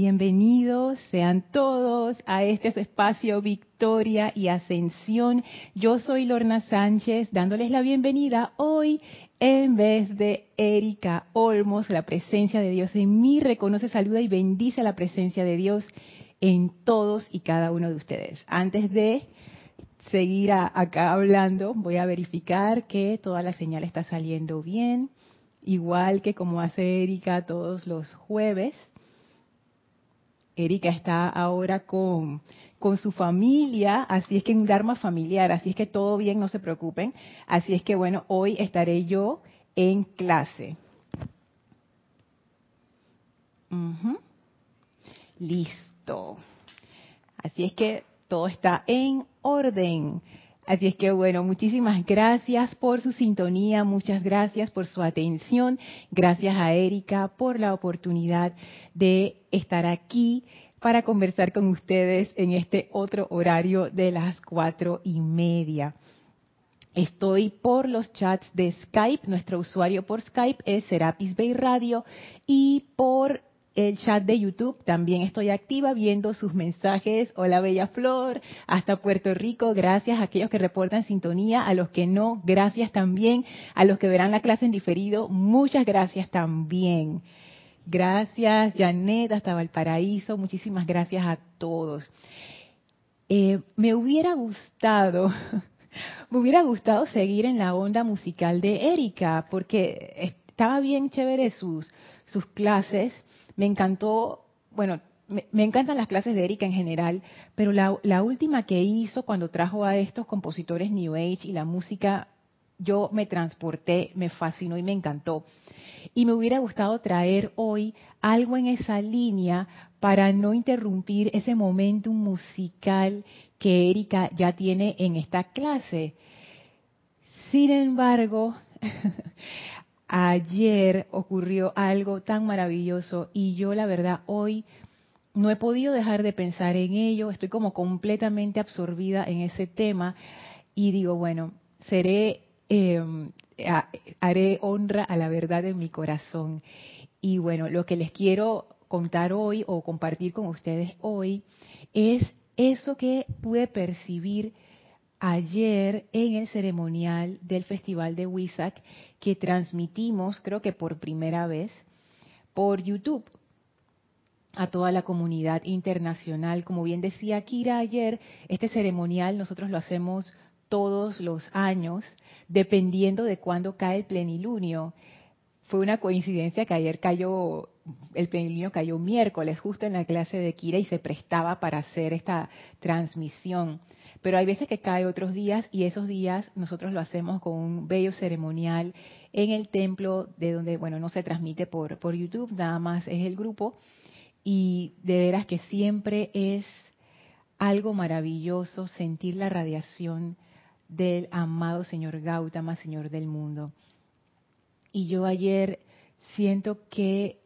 Bienvenidos sean todos a este espacio Victoria y Ascensión. Yo soy Lorna Sánchez dándoles la bienvenida hoy en vez de Erika Olmos. La presencia de Dios en mí reconoce, saluda y bendice la presencia de Dios en todos y cada uno de ustedes. Antes de seguir acá hablando, voy a verificar que toda la señal está saliendo bien, igual que como hace Erika todos los jueves. Erika está ahora con, con su familia, así es que en Dharma familiar, así es que todo bien, no se preocupen. Así es que bueno, hoy estaré yo en clase. Listo. Así es que todo está en orden. Así es que bueno, muchísimas gracias por su sintonía, muchas gracias por su atención, gracias a Erika por la oportunidad de estar aquí para conversar con ustedes en este otro horario de las cuatro y media. Estoy por los chats de Skype, nuestro usuario por Skype es Serapis Bay Radio y por el chat de YouTube. También estoy activa viendo sus mensajes. Hola Bella Flor, hasta Puerto Rico. Gracias a aquellos que reportan sintonía, a los que no, gracias también. A los que verán la clase en diferido, muchas gracias también. Gracias, Janet, hasta Valparaíso. Muchísimas gracias a todos. Eh, me hubiera gustado, me hubiera gustado seguir en la onda musical de Erika, porque estaba bien chévere sus, sus clases me encantó, bueno, me, encantan las clases de Erika en general, pero la, última que hizo cuando trajo a estos compositores New Age y la música, yo me transporté, me fascinó y me encantó. Y me hubiera gustado traer hoy algo en esa línea para no interrumpir ese momentum musical que Erika ya tiene en esta clase. Sin embargo, ayer ocurrió algo tan maravilloso y yo la verdad hoy no he podido dejar de pensar en ello, estoy como completamente absorbida en ese tema y digo, bueno, seré, em, haré honra a la verdad en mi corazón. Y bueno, lo que les quiero contar hoy o compartir con ustedes hoy es eso que pude percibir ayer en el ceremonial del Festival de Wisak que transmitimos, creo que por primera vez, por YouTube a toda la comunidad internacional. Como bien decía Kira ayer, este ceremonial nosotros lo hacemos todos los años, dependiendo de cuándo cae el plenilunio. Fue una coincidencia que ayer cayó, el plenilunio cayó miércoles, justo en la clase de Kira, y se prestaba para hacer esta transmisión. Pero hay veces que cae otros días y esos días nosotros lo hacemos con un bello ceremonial en el templo de donde, bueno, no se transmite por, por YouTube, nada más es el grupo. Y de veras que siempre es algo maravilloso sentir la radiación del amado Señor Gautama, Señor del mundo. Y yo ayer siento que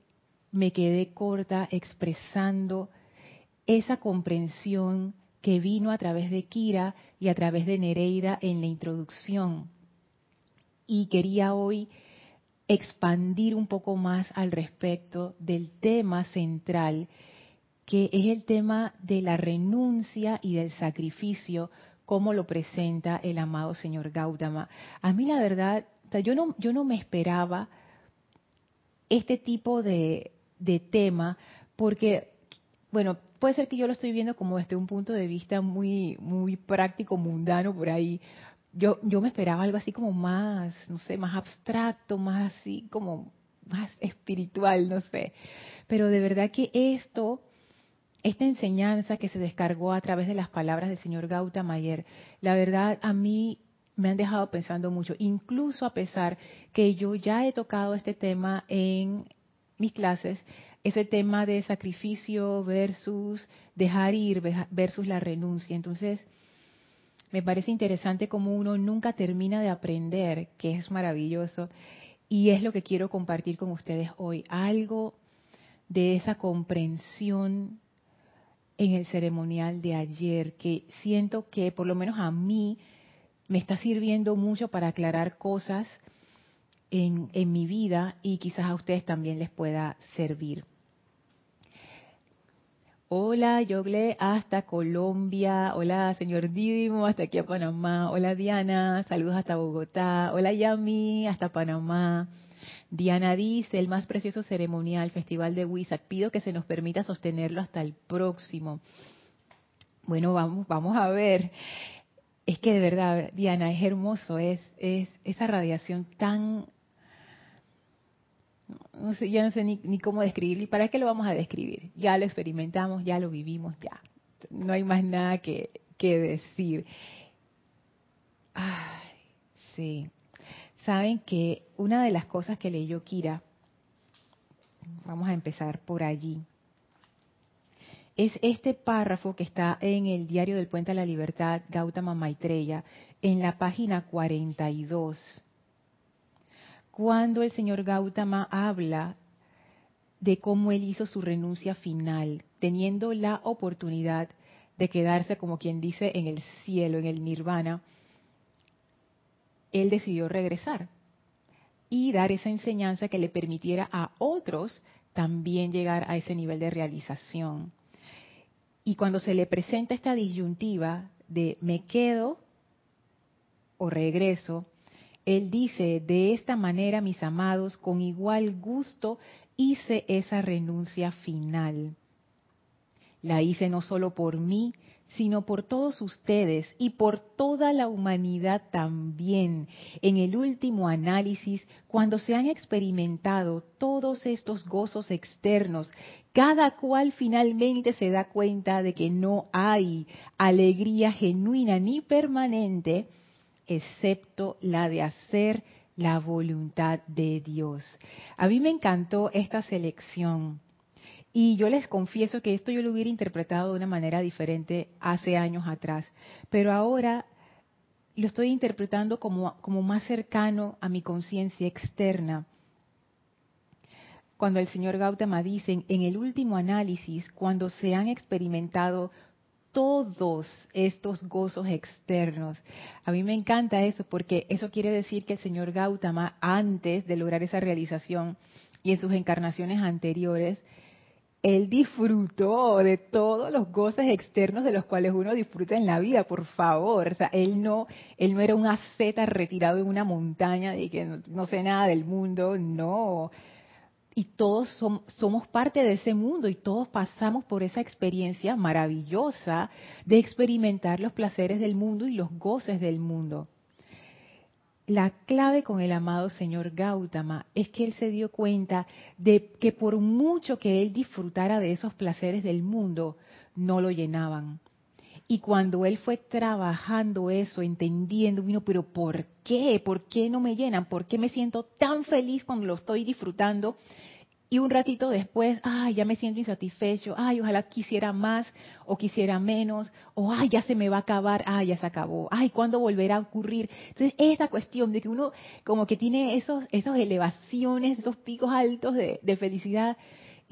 me quedé corta expresando esa comprensión que vino a través de Kira y a través de Nereida en la introducción. Y quería hoy expandir un poco más al respecto del tema central, que es el tema de la renuncia y del sacrificio, como lo presenta el amado señor Gautama. A mí la verdad, yo no, yo no me esperaba este tipo de, de tema, porque, bueno, puede ser que yo lo estoy viendo como desde un punto de vista muy, muy práctico, mundano por ahí. Yo, yo me esperaba algo así como más, no sé, más abstracto, más así como más espiritual, no sé. Pero de verdad que esto, esta enseñanza que se descargó a través de las palabras del señor Gautama ayer, la verdad a mí me han dejado pensando mucho, incluso a pesar que yo ya he tocado este tema en mis clases, ese tema de sacrificio versus dejar ir versus la renuncia. Entonces, me parece interesante cómo uno nunca termina de aprender, que es maravilloso, y es lo que quiero compartir con ustedes hoy, algo de esa comprensión en el ceremonial de ayer, que siento que por lo menos a mí me está sirviendo mucho para aclarar cosas en, en mi vida y quizás a ustedes también les pueda servir. Hola, Yogle, hasta Colombia. Hola, señor Didimo, hasta aquí a Panamá. Hola, Diana, saludos hasta Bogotá. Hola, Yami, hasta Panamá. Diana dice, el más precioso ceremonial, Festival de Huizac. Pido que se nos permita sostenerlo hasta el próximo. Bueno, vamos, vamos a ver. Es que de verdad, Diana, es hermoso, es, es esa radiación tan no sé, ya no sé ni, cómo describirlo. ¿Y para qué lo vamos a describir? Ya lo experimentamos, ya lo vivimos, ya. No hay más nada que, que decir. Ay, sí. Saben que una de las cosas que leyó Kira, vamos a empezar por allí, es este párrafo que está en el diario del Puente a la Libertad, Gautama Maitreya, en la página 42 cuando el señor Gautama habla de cómo él hizo su renuncia final, teniendo la oportunidad de quedarse, como quien dice, en el cielo, en el nirvana, él decidió regresar y dar esa enseñanza que le permitiera a otros también llegar a ese nivel de realización. Y cuando se le presenta esta disyuntiva de me quedo o regreso, él dice, de esta manera, mis amados, con igual gusto hice esa renuncia final. La hice no solo por mí, sino por todos ustedes y por toda la humanidad también. En el último análisis, cuando se han experimentado todos estos gozos externos, cada cual finalmente se da cuenta de que no hay alegría genuina ni permanente, excepto la de hacer la voluntad de Dios. A mí me encantó esta selección y yo les confieso que esto yo lo hubiera interpretado de una manera diferente hace años atrás, pero ahora lo estoy interpretando como, como más cercano a mi conciencia externa. Cuando el señor Gautama dice, en el último análisis, cuando se han experimentado todos estos gozos externos. A mí me encanta eso porque eso quiere decir que el señor Gautama, antes de lograr esa realización y en sus encarnaciones anteriores, él disfrutó de todos los goces externos de los cuales uno disfruta en la vida, por favor. O sea, él no, él no era un asceta retirado en una montaña y que no sé nada del mundo, no y todos somos parte de ese mundo y todos pasamos por esa experiencia maravillosa de experimentar los placeres del mundo y los goces del mundo. La clave con el amado señor Gautama es que él se dio cuenta de que por mucho que él disfrutara de esos placeres del mundo, no lo llenaban. Y cuando él fue trabajando eso, entendiendo, vino, pero ¿por qué? ¿Por qué no me llenan? ¿Por qué me siento tan feliz cuando lo estoy disfrutando? Y un ratito después, ay, ya me siento insatisfecho, ay, ojalá quisiera más o quisiera menos, o ay, ya se me va a acabar, ay, ya se acabó, ay, ¿cuándo volverá a ocurrir? Entonces, esa cuestión de que uno como que tiene esos, esas elevaciones, esos picos altos de, de felicidad,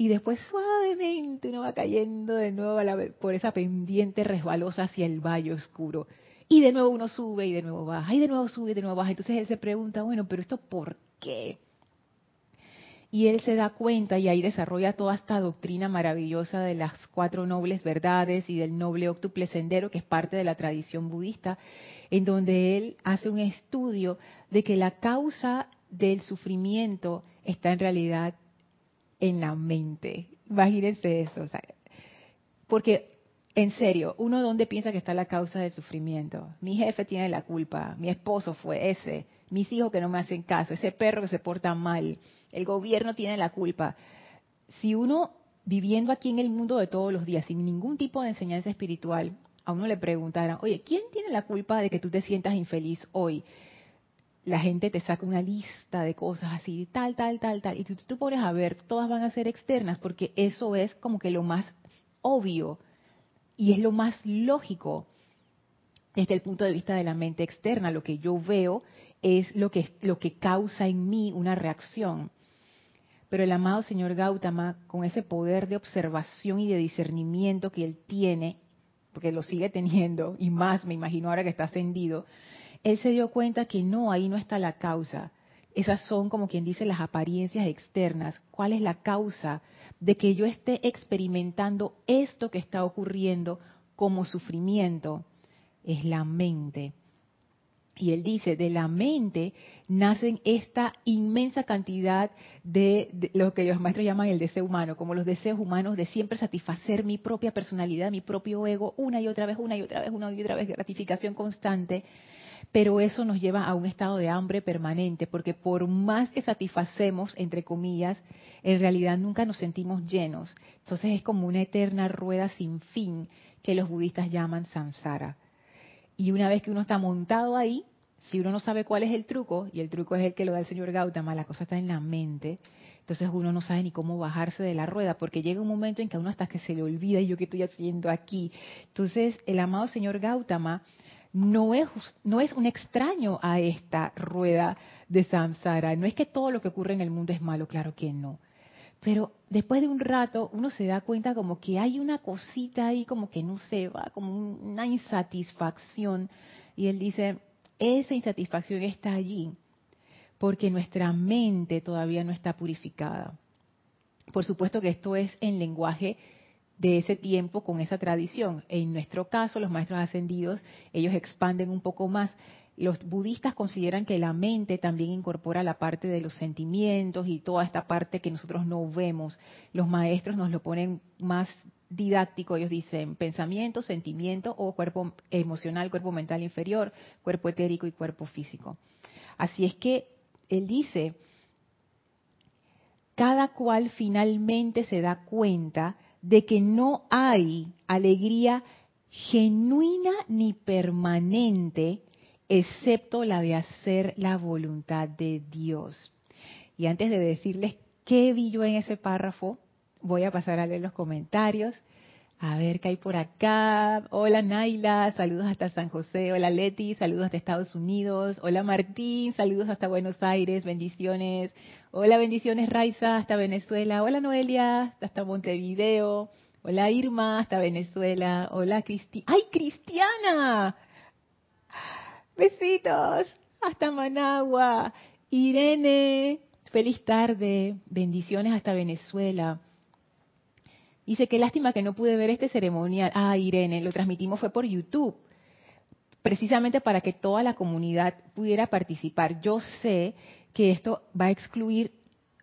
y después suavemente uno va cayendo de nuevo por esa pendiente resbalosa hacia el valle oscuro. Y de nuevo uno sube y de nuevo baja, y de nuevo sube y de nuevo baja. Entonces él se pregunta, bueno, pero esto por qué? Y él se da cuenta y ahí desarrolla toda esta doctrina maravillosa de las cuatro nobles verdades y del noble octuple sendero, que es parte de la tradición budista, en donde él hace un estudio de que la causa del sufrimiento está en realidad en la mente. Imagínense eso. porque, en serio, ¿uno dónde piensa que está la causa del sufrimiento? Mi jefe tiene la culpa, mi esposo fue ese, mis hijos que no me hacen caso, ese perro que se porta mal, el gobierno tiene la culpa. Si uno, viviendo aquí en el mundo de todos los días, sin ningún tipo de enseñanza espiritual, a uno le preguntara, oye, ¿quién tiene la culpa de que tú te sientas infeliz hoy? la gente te saca una lista de cosas así, tal, tal, tal, tal, y tú, tú pones a ver, todas van a ser externas, porque eso es como que lo más obvio y es lo más lógico desde el punto de vista de la mente externa. Lo que yo veo es lo que, lo que causa en mí una reacción. Pero el amado señor Gautama, con ese poder de observación y de discernimiento que él tiene, porque lo sigue teniendo, y más me imagino ahora que está ascendido, él se dio cuenta que no, ahí no está la causa, esas son como quien dice las apariencias externas. ¿Cuál es la causa de que yo esté experimentando esto que está ocurriendo como sufrimiento? Es la mente. Y él dice, de la mente nacen esta inmensa cantidad de, lo que los maestros llaman el deseo humano, como los deseos humanos de siempre satisfacer mi propia personalidad, mi propio ego, una y otra vez, una y otra vez, una y otra vez, gratificación constante. Pero eso nos lleva a un estado de hambre permanente, porque por más que satisfacemos, entre comillas, en realidad nunca nos sentimos llenos. Entonces es como una eterna rueda sin fin que los budistas llaman samsara. Y una vez que uno está montado ahí, si uno no sabe cuál es el truco, y el truco es el que lo da el señor Gautama, la cosa está en la mente, entonces uno no sabe ni cómo bajarse de la rueda, porque llega un momento en que a uno hasta que se le olvida, y yo qué estoy haciendo aquí. Entonces, el amado señor Gautama no es, no es un extraño a esta rueda de samsara. No es que todo lo que ocurre en el mundo es malo, claro que no. Pero después de un rato uno se da cuenta como que hay una cosita ahí como que no se va, como una insatisfacción. Y él dice, esa insatisfacción está allí porque nuestra mente todavía no está purificada. Por supuesto que esto es en lenguaje de ese tiempo con esa tradición. En nuestro caso, los maestros ascendidos, ellos expanden un poco más. Los budistas consideran que la mente también incorpora la parte de los sentimientos y toda esta parte que nosotros no vemos. Los maestros nos lo ponen más didáctico, ellos dicen pensamiento, sentimiento o cuerpo emocional, cuerpo mental inferior, cuerpo etérico y cuerpo físico. Así es que él dice, cada cual finalmente se da cuenta de que no hay alegría genuina ni permanente excepto la de hacer la voluntad de Dios. Y antes de decirles qué vi yo en ese párrafo, voy a pasar a leer los comentarios. A ver qué hay por acá. Hola Naila, saludos hasta San José. Hola Leti, saludos hasta Estados Unidos. Hola Martín, saludos hasta Buenos Aires, bendiciones. Hola, bendiciones Raiza, hasta Venezuela. Hola Noelia, hasta Montevideo. Hola Irma, hasta Venezuela. Hola Cristi. ¡Ay, Cristiana! Besitos, hasta Managua. Irene, feliz tarde. Bendiciones hasta Venezuela. Dice, qué lástima que no pude ver este ceremonial. Ah, Irene, lo transmitimos fue por YouTube, precisamente para que toda la comunidad pudiera participar. Yo sé que esto va a excluir,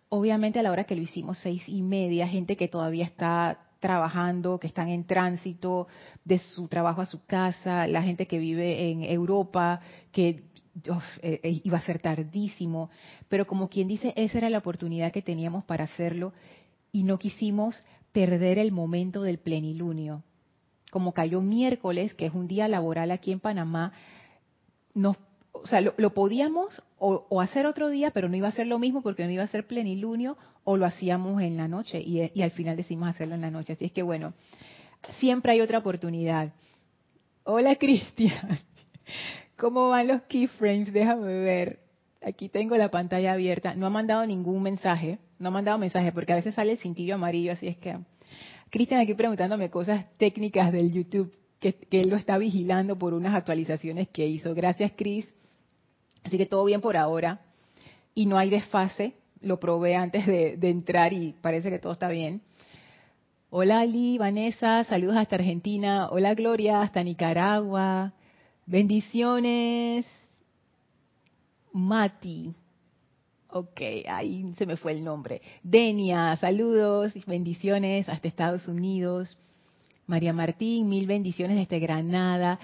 obviamente a la hora que lo hicimos, seis y media, gente que todavía está trabajando, que están en tránsito de su trabajo a su casa, la gente que vive en Europa, que eh, eh, iba a ser tardísimo, pero como quien dice, esa era la oportunidad que teníamos para hacerlo y no quisimos perder el momento del plenilunio. Como cayó miércoles, que es un día laboral aquí en Panamá, nos o sea, lo, podíamos o, hacer otro día, pero no iba a ser lo mismo porque no iba a ser plenilunio, o lo hacíamos en la noche y, al final decidimos hacerlo en la noche. Así es que bueno, siempre hay otra oportunidad. Hola Cristian, ¿cómo van los keyframes? Déjame ver. Aquí tengo la pantalla abierta. No ha mandado ningún mensaje, no ha mandado mensaje porque a veces sale el cintillo amarillo, así es que... Cristian aquí preguntándome cosas técnicas del YouTube. Que, que, él lo está vigilando por unas actualizaciones que hizo. Gracias, Cris. Así que todo bien por ahora. Y no hay desfase. Lo probé antes de, entrar y parece que todo está bien. Hola Ali, Vanessa, saludos hasta Argentina. Hola Gloria, hasta Nicaragua. Bendiciones. Mati. Ok, ahí se me fue el nombre. Denia, saludos, bendiciones hasta Estados Unidos. María Martín, mil bendiciones desde Granada.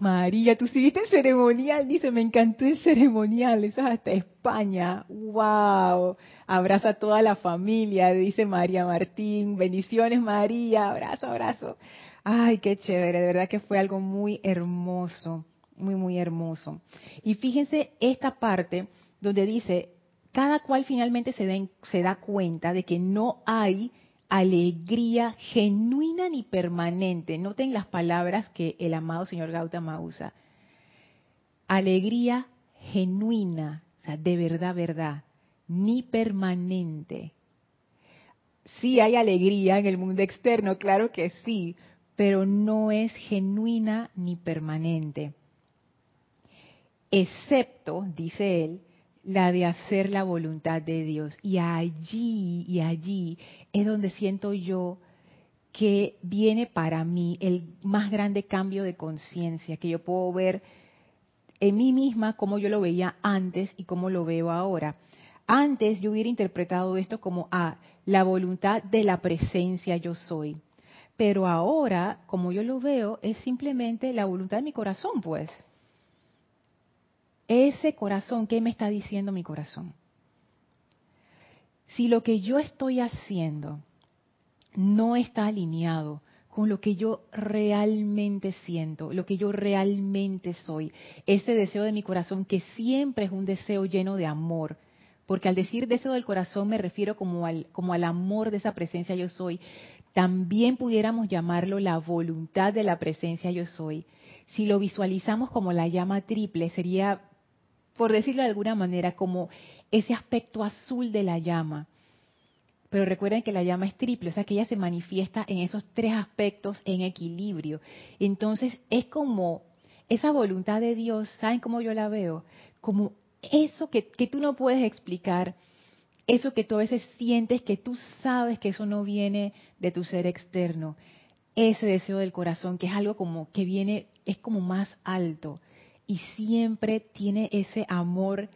María, tú viste el ceremonial, dice, me encantó el ceremonial, eso es hasta España, wow, abraza a toda la familia, dice María Martín, bendiciones María, abrazo, abrazo. Ay, qué chévere, de verdad que fue algo muy hermoso, muy, muy hermoso. Y fíjense esta parte donde dice, cada cual finalmente se, se da cuenta de que no hay alegría genuina ni permanente. Noten las palabras que el amado señor Gautama usa. Alegría genuina, o sea, de verdad, verdad, ni permanente. Sí hay alegría en el mundo externo, claro que sí, pero no es genuina ni permanente. Excepto, dice él, la de hacer la voluntad de Dios. Y allí, y allí es donde siento yo que viene para mí el más grande cambio de conciencia, que yo puedo ver en mí misma como yo lo veía antes y como lo veo ahora. Antes yo hubiera interpretado esto como a ah, la voluntad de la presencia yo soy. Pero ahora, como yo lo veo, es simplemente la voluntad de mi corazón, pues. Ese corazón, ¿qué me está diciendo mi corazón? Si lo que yo estoy haciendo no está alineado con lo que yo realmente siento, lo que yo realmente soy, ese deseo de mi corazón que siempre es un deseo lleno de amor, porque al decir deseo del corazón me refiero como al, como al amor de esa presencia yo soy, también pudiéramos llamarlo la voluntad de la presencia yo soy. Si lo visualizamos como la llama triple, sería, por decirlo de alguna manera, como ese aspecto azul de la llama pero recuerden que la llama es triple, o sea que ella se manifiesta en esos tres aspectos en equilibrio. Entonces es como esa voluntad de Dios, ¿saben cómo yo la veo? Como eso que, que tú no puedes explicar, eso que tú a veces sientes que tú sabes que eso no viene de tu ser externo, ese deseo del corazón, que es algo como que viene, es como más alto y siempre tiene ese amor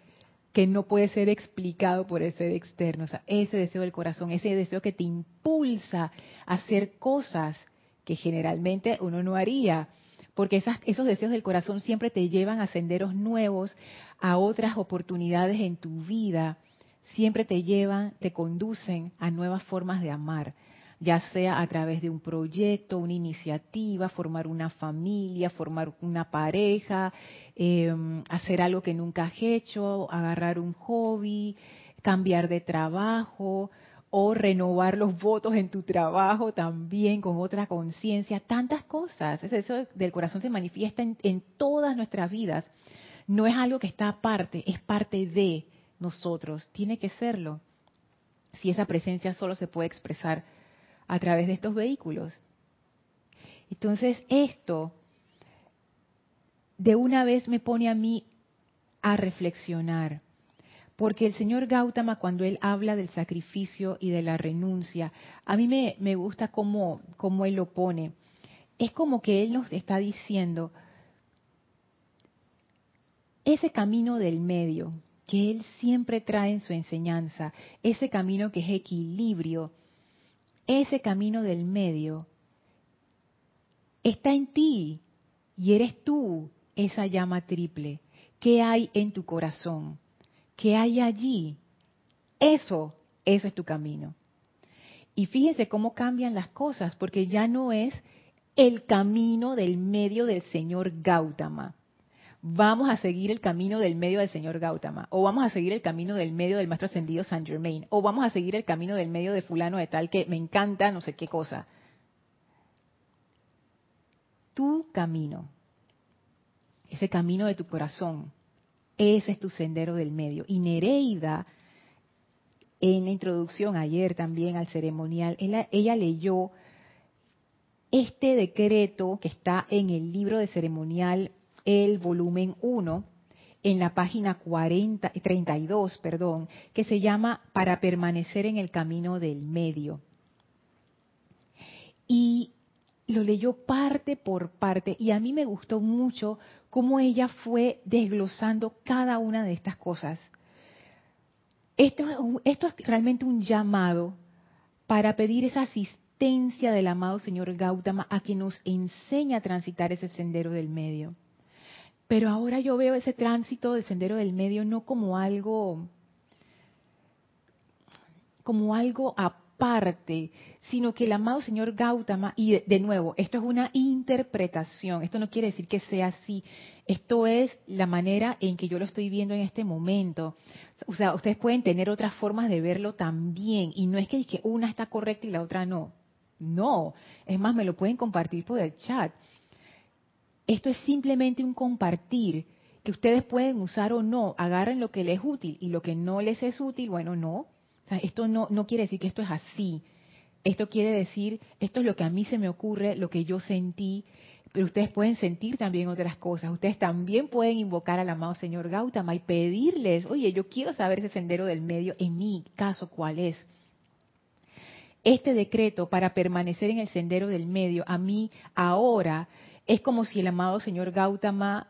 que no puede ser explicado por ese externo. O sea, ese deseo del corazón, ese deseo que te impulsa a hacer cosas que generalmente uno no haría. Porque esas, esos deseos del corazón siempre te llevan a senderos nuevos, a otras oportunidades en tu vida. Siempre te llevan, te conducen a nuevas formas de amar ya sea a través de un proyecto, una iniciativa, formar una familia, formar una pareja, em, hacer algo que nunca has hecho, agarrar un hobby, cambiar de trabajo o renovar los votos en tu trabajo también con otra conciencia, tantas cosas. Eso del corazón se manifiesta en todas nuestras vidas. No es algo que está aparte, es parte de nosotros, tiene que serlo. Si esa presencia solo se puede expresar a través de estos vehículos. Entonces esto de una vez me pone a mí a reflexionar, porque el señor Gautama cuando él habla del sacrificio y de la renuncia, a mí me, me gusta cómo, cómo él lo pone. Es como que él nos está diciendo, ese camino del medio que él siempre trae en su enseñanza, ese camino que es equilibrio, ese camino del medio está en ti y eres tú esa llama triple. ¿Qué hay en tu corazón? ¿Qué hay allí? Eso, eso es tu camino. Y fíjense cómo cambian las cosas, porque ya no es el camino del medio del señor Gautama vamos a seguir el camino del medio del señor Gautama, o vamos a seguir el camino del medio del maestro ascendido San Germain, o vamos a seguir el camino del medio de fulano de tal que me encanta no sé qué cosa. Tu camino, ese camino de tu corazón, ese es tu sendero del medio. Y Nereida, en la introducción ayer también al ceremonial, ella leyó este decreto que está en el libro de ceremonial el volumen 1 en la página 40, 32, perdón, que se llama Para permanecer en el camino del medio. Y lo leyó parte por parte y a mí me gustó mucho cómo ella fue desglosando cada una de estas cosas. Esto, esto es realmente un llamado para pedir esa asistencia del amado señor Gautama a que nos enseñe a transitar ese sendero del medio. Pero ahora yo veo ese tránsito del sendero del medio no como algo como algo aparte, sino que el amado señor Gautama, y de, nuevo, esto es una interpretación, esto no quiere decir que sea así, esto es la manera en que yo lo estoy viendo en este momento. O sea, ustedes pueden tener otras formas de verlo también, y no es que, que una está correcta y la otra no. No, es más, me lo pueden compartir por el chat. Esto es simplemente un compartir que ustedes pueden usar o no. Agarren lo que les es útil y lo que no les es útil, bueno, no. esto no, no quiere decir que esto es así. Esto quiere decir, esto es lo que a mí se me ocurre, lo que yo sentí, pero ustedes pueden sentir también otras cosas. Ustedes también pueden invocar al amado Señor Gautama y pedirles, oye, yo quiero saber ese sendero del medio, en mi caso, ¿cuál es? Este decreto para permanecer en el sendero del medio, a mí ahora, es como si el amado Señor Gautama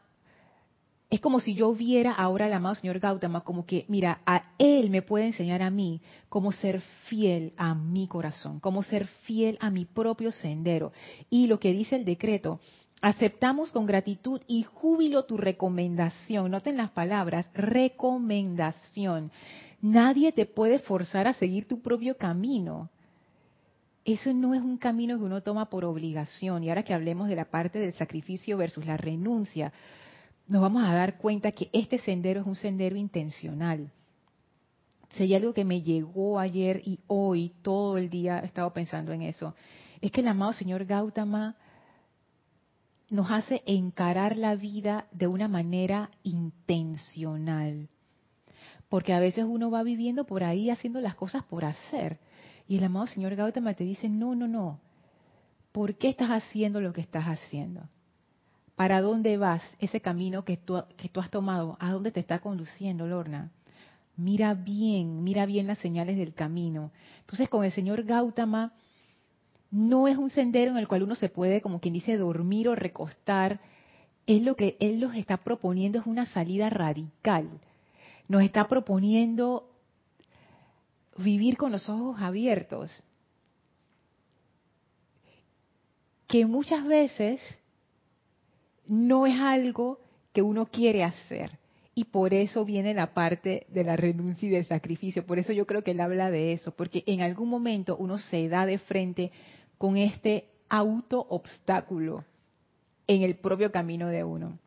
es como si yo viera ahora al amado señor Gautama como que, mira, a él me puede enseñar a mí cómo ser fiel a mi corazón, cómo ser fiel a mi propio sendero. Y lo que dice el decreto, aceptamos con gratitud y júbilo tu recomendación. Noten las palabras, recomendación. Nadie te puede forzar a seguir tu propio camino. Eso no es un camino que uno toma por obligación. Y ahora que hablemos de la parte del sacrificio versus la renuncia, nos vamos a dar cuenta que este sendero es un sendero intencional. Si hay algo que me llegó ayer y hoy, todo el día he estado pensando en eso, es que el amado señor Gautama nos hace encarar la vida de una manera intencional. Porque a veces uno va viviendo por ahí haciendo las cosas por hacer. Y el amado señor Gautama te dice, no, no, no. ¿Por qué estás haciendo lo que estás haciendo? ¿Para dónde vas? Ese camino que tú, que tú has tomado, ¿a dónde te está conduciendo, Lorna? Mira bien, mira bien las señales del camino. Entonces, con el señor Gautama, no es un sendero en el cual uno se puede, como quien dice, dormir o recostar. Es lo que él nos está proponiendo, es una salida radical. Nos está proponiendo vivir con los ojos abiertos. Que muchas veces no es algo que uno quiere hacer. Y por eso viene la parte de la renuncia y del sacrificio. Por eso yo creo que él habla de eso, porque en algún momento uno se da de frente con este auto obstáculo en el propio camino de uno.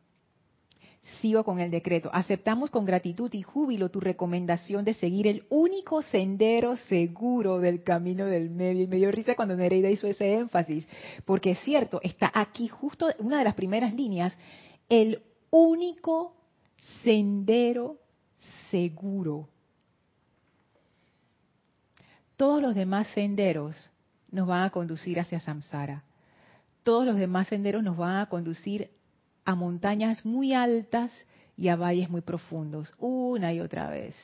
Sigo con el decreto. Aceptamos con gratitud y júbilo tu recomendación de seguir el único sendero seguro del camino del medio. Y me dio risa cuando Nereida hizo ese énfasis, porque es cierto, está aquí justo una de las primeras líneas, el único sendero seguro. Todos los demás senderos nos van a conducir hacia samsara. Todos los demás senderos nos van a conducir a montañas muy altas y a valles muy profundos, una y otra vez.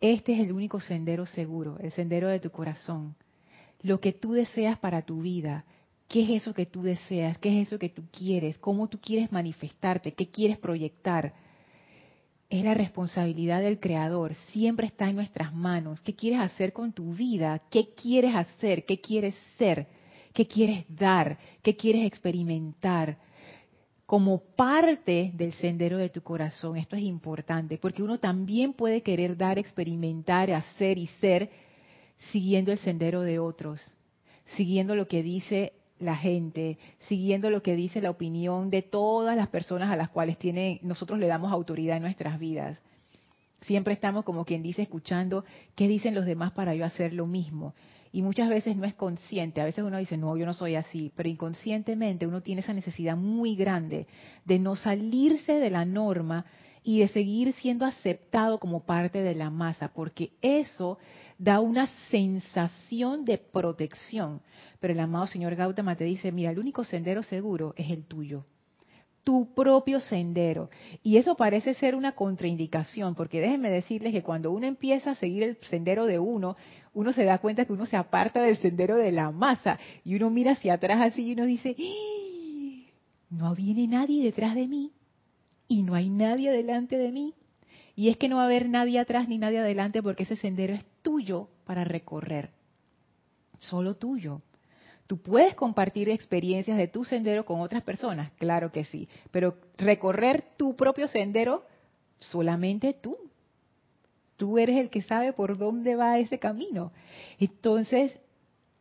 Este es el único sendero seguro, el sendero de tu corazón. Lo que tú deseas para tu vida, ¿qué es eso que tú deseas? ¿Qué es eso que tú quieres? ¿Cómo tú quieres manifestarte? ¿Qué quieres proyectar? Es la responsabilidad del Creador, siempre está en nuestras manos. ¿Qué quieres hacer con tu vida? ¿Qué quieres hacer? ¿Qué quieres ser? ¿Qué quieres dar? ¿Qué quieres experimentar? Como parte del sendero de tu corazón. Esto es importante, porque uno también puede querer dar, experimentar, hacer y ser siguiendo el sendero de otros, siguiendo lo que dice la gente, siguiendo lo que dice la opinión de todas las personas a las cuales tiene, nosotros le damos autoridad en nuestras vidas. Siempre estamos como quien dice escuchando qué dicen los demás para yo hacer lo mismo y muchas veces no es consciente. A veces uno dice, no, yo no soy así, pero inconscientemente uno tiene esa necesidad muy grande de no salirse de la norma y de seguir siendo aceptado como parte de la masa, porque eso da una sensación de protección. Pero el amado señor Gautama te dice, mira, el único sendero seguro es el tuyo tu propio sendero. Y eso parece ser una contraindicación, porque déjenme decirles que cuando uno empieza a seguir el sendero de uno, uno se da cuenta que uno se aparta del sendero de la masa y uno mira hacia atrás así y uno dice, ¡Ah! no viene nadie detrás de mí y no hay nadie delante de mí. Y es que no va a haber nadie atrás ni nadie adelante porque ese sendero es tuyo para recorrer, solo tuyo. ¿Tú puedes compartir experiencias de tu sendero con otras personas? Claro que sí, pero recorrer tu propio sendero solamente tú. Tú eres el que sabe por dónde va ese camino. Entonces,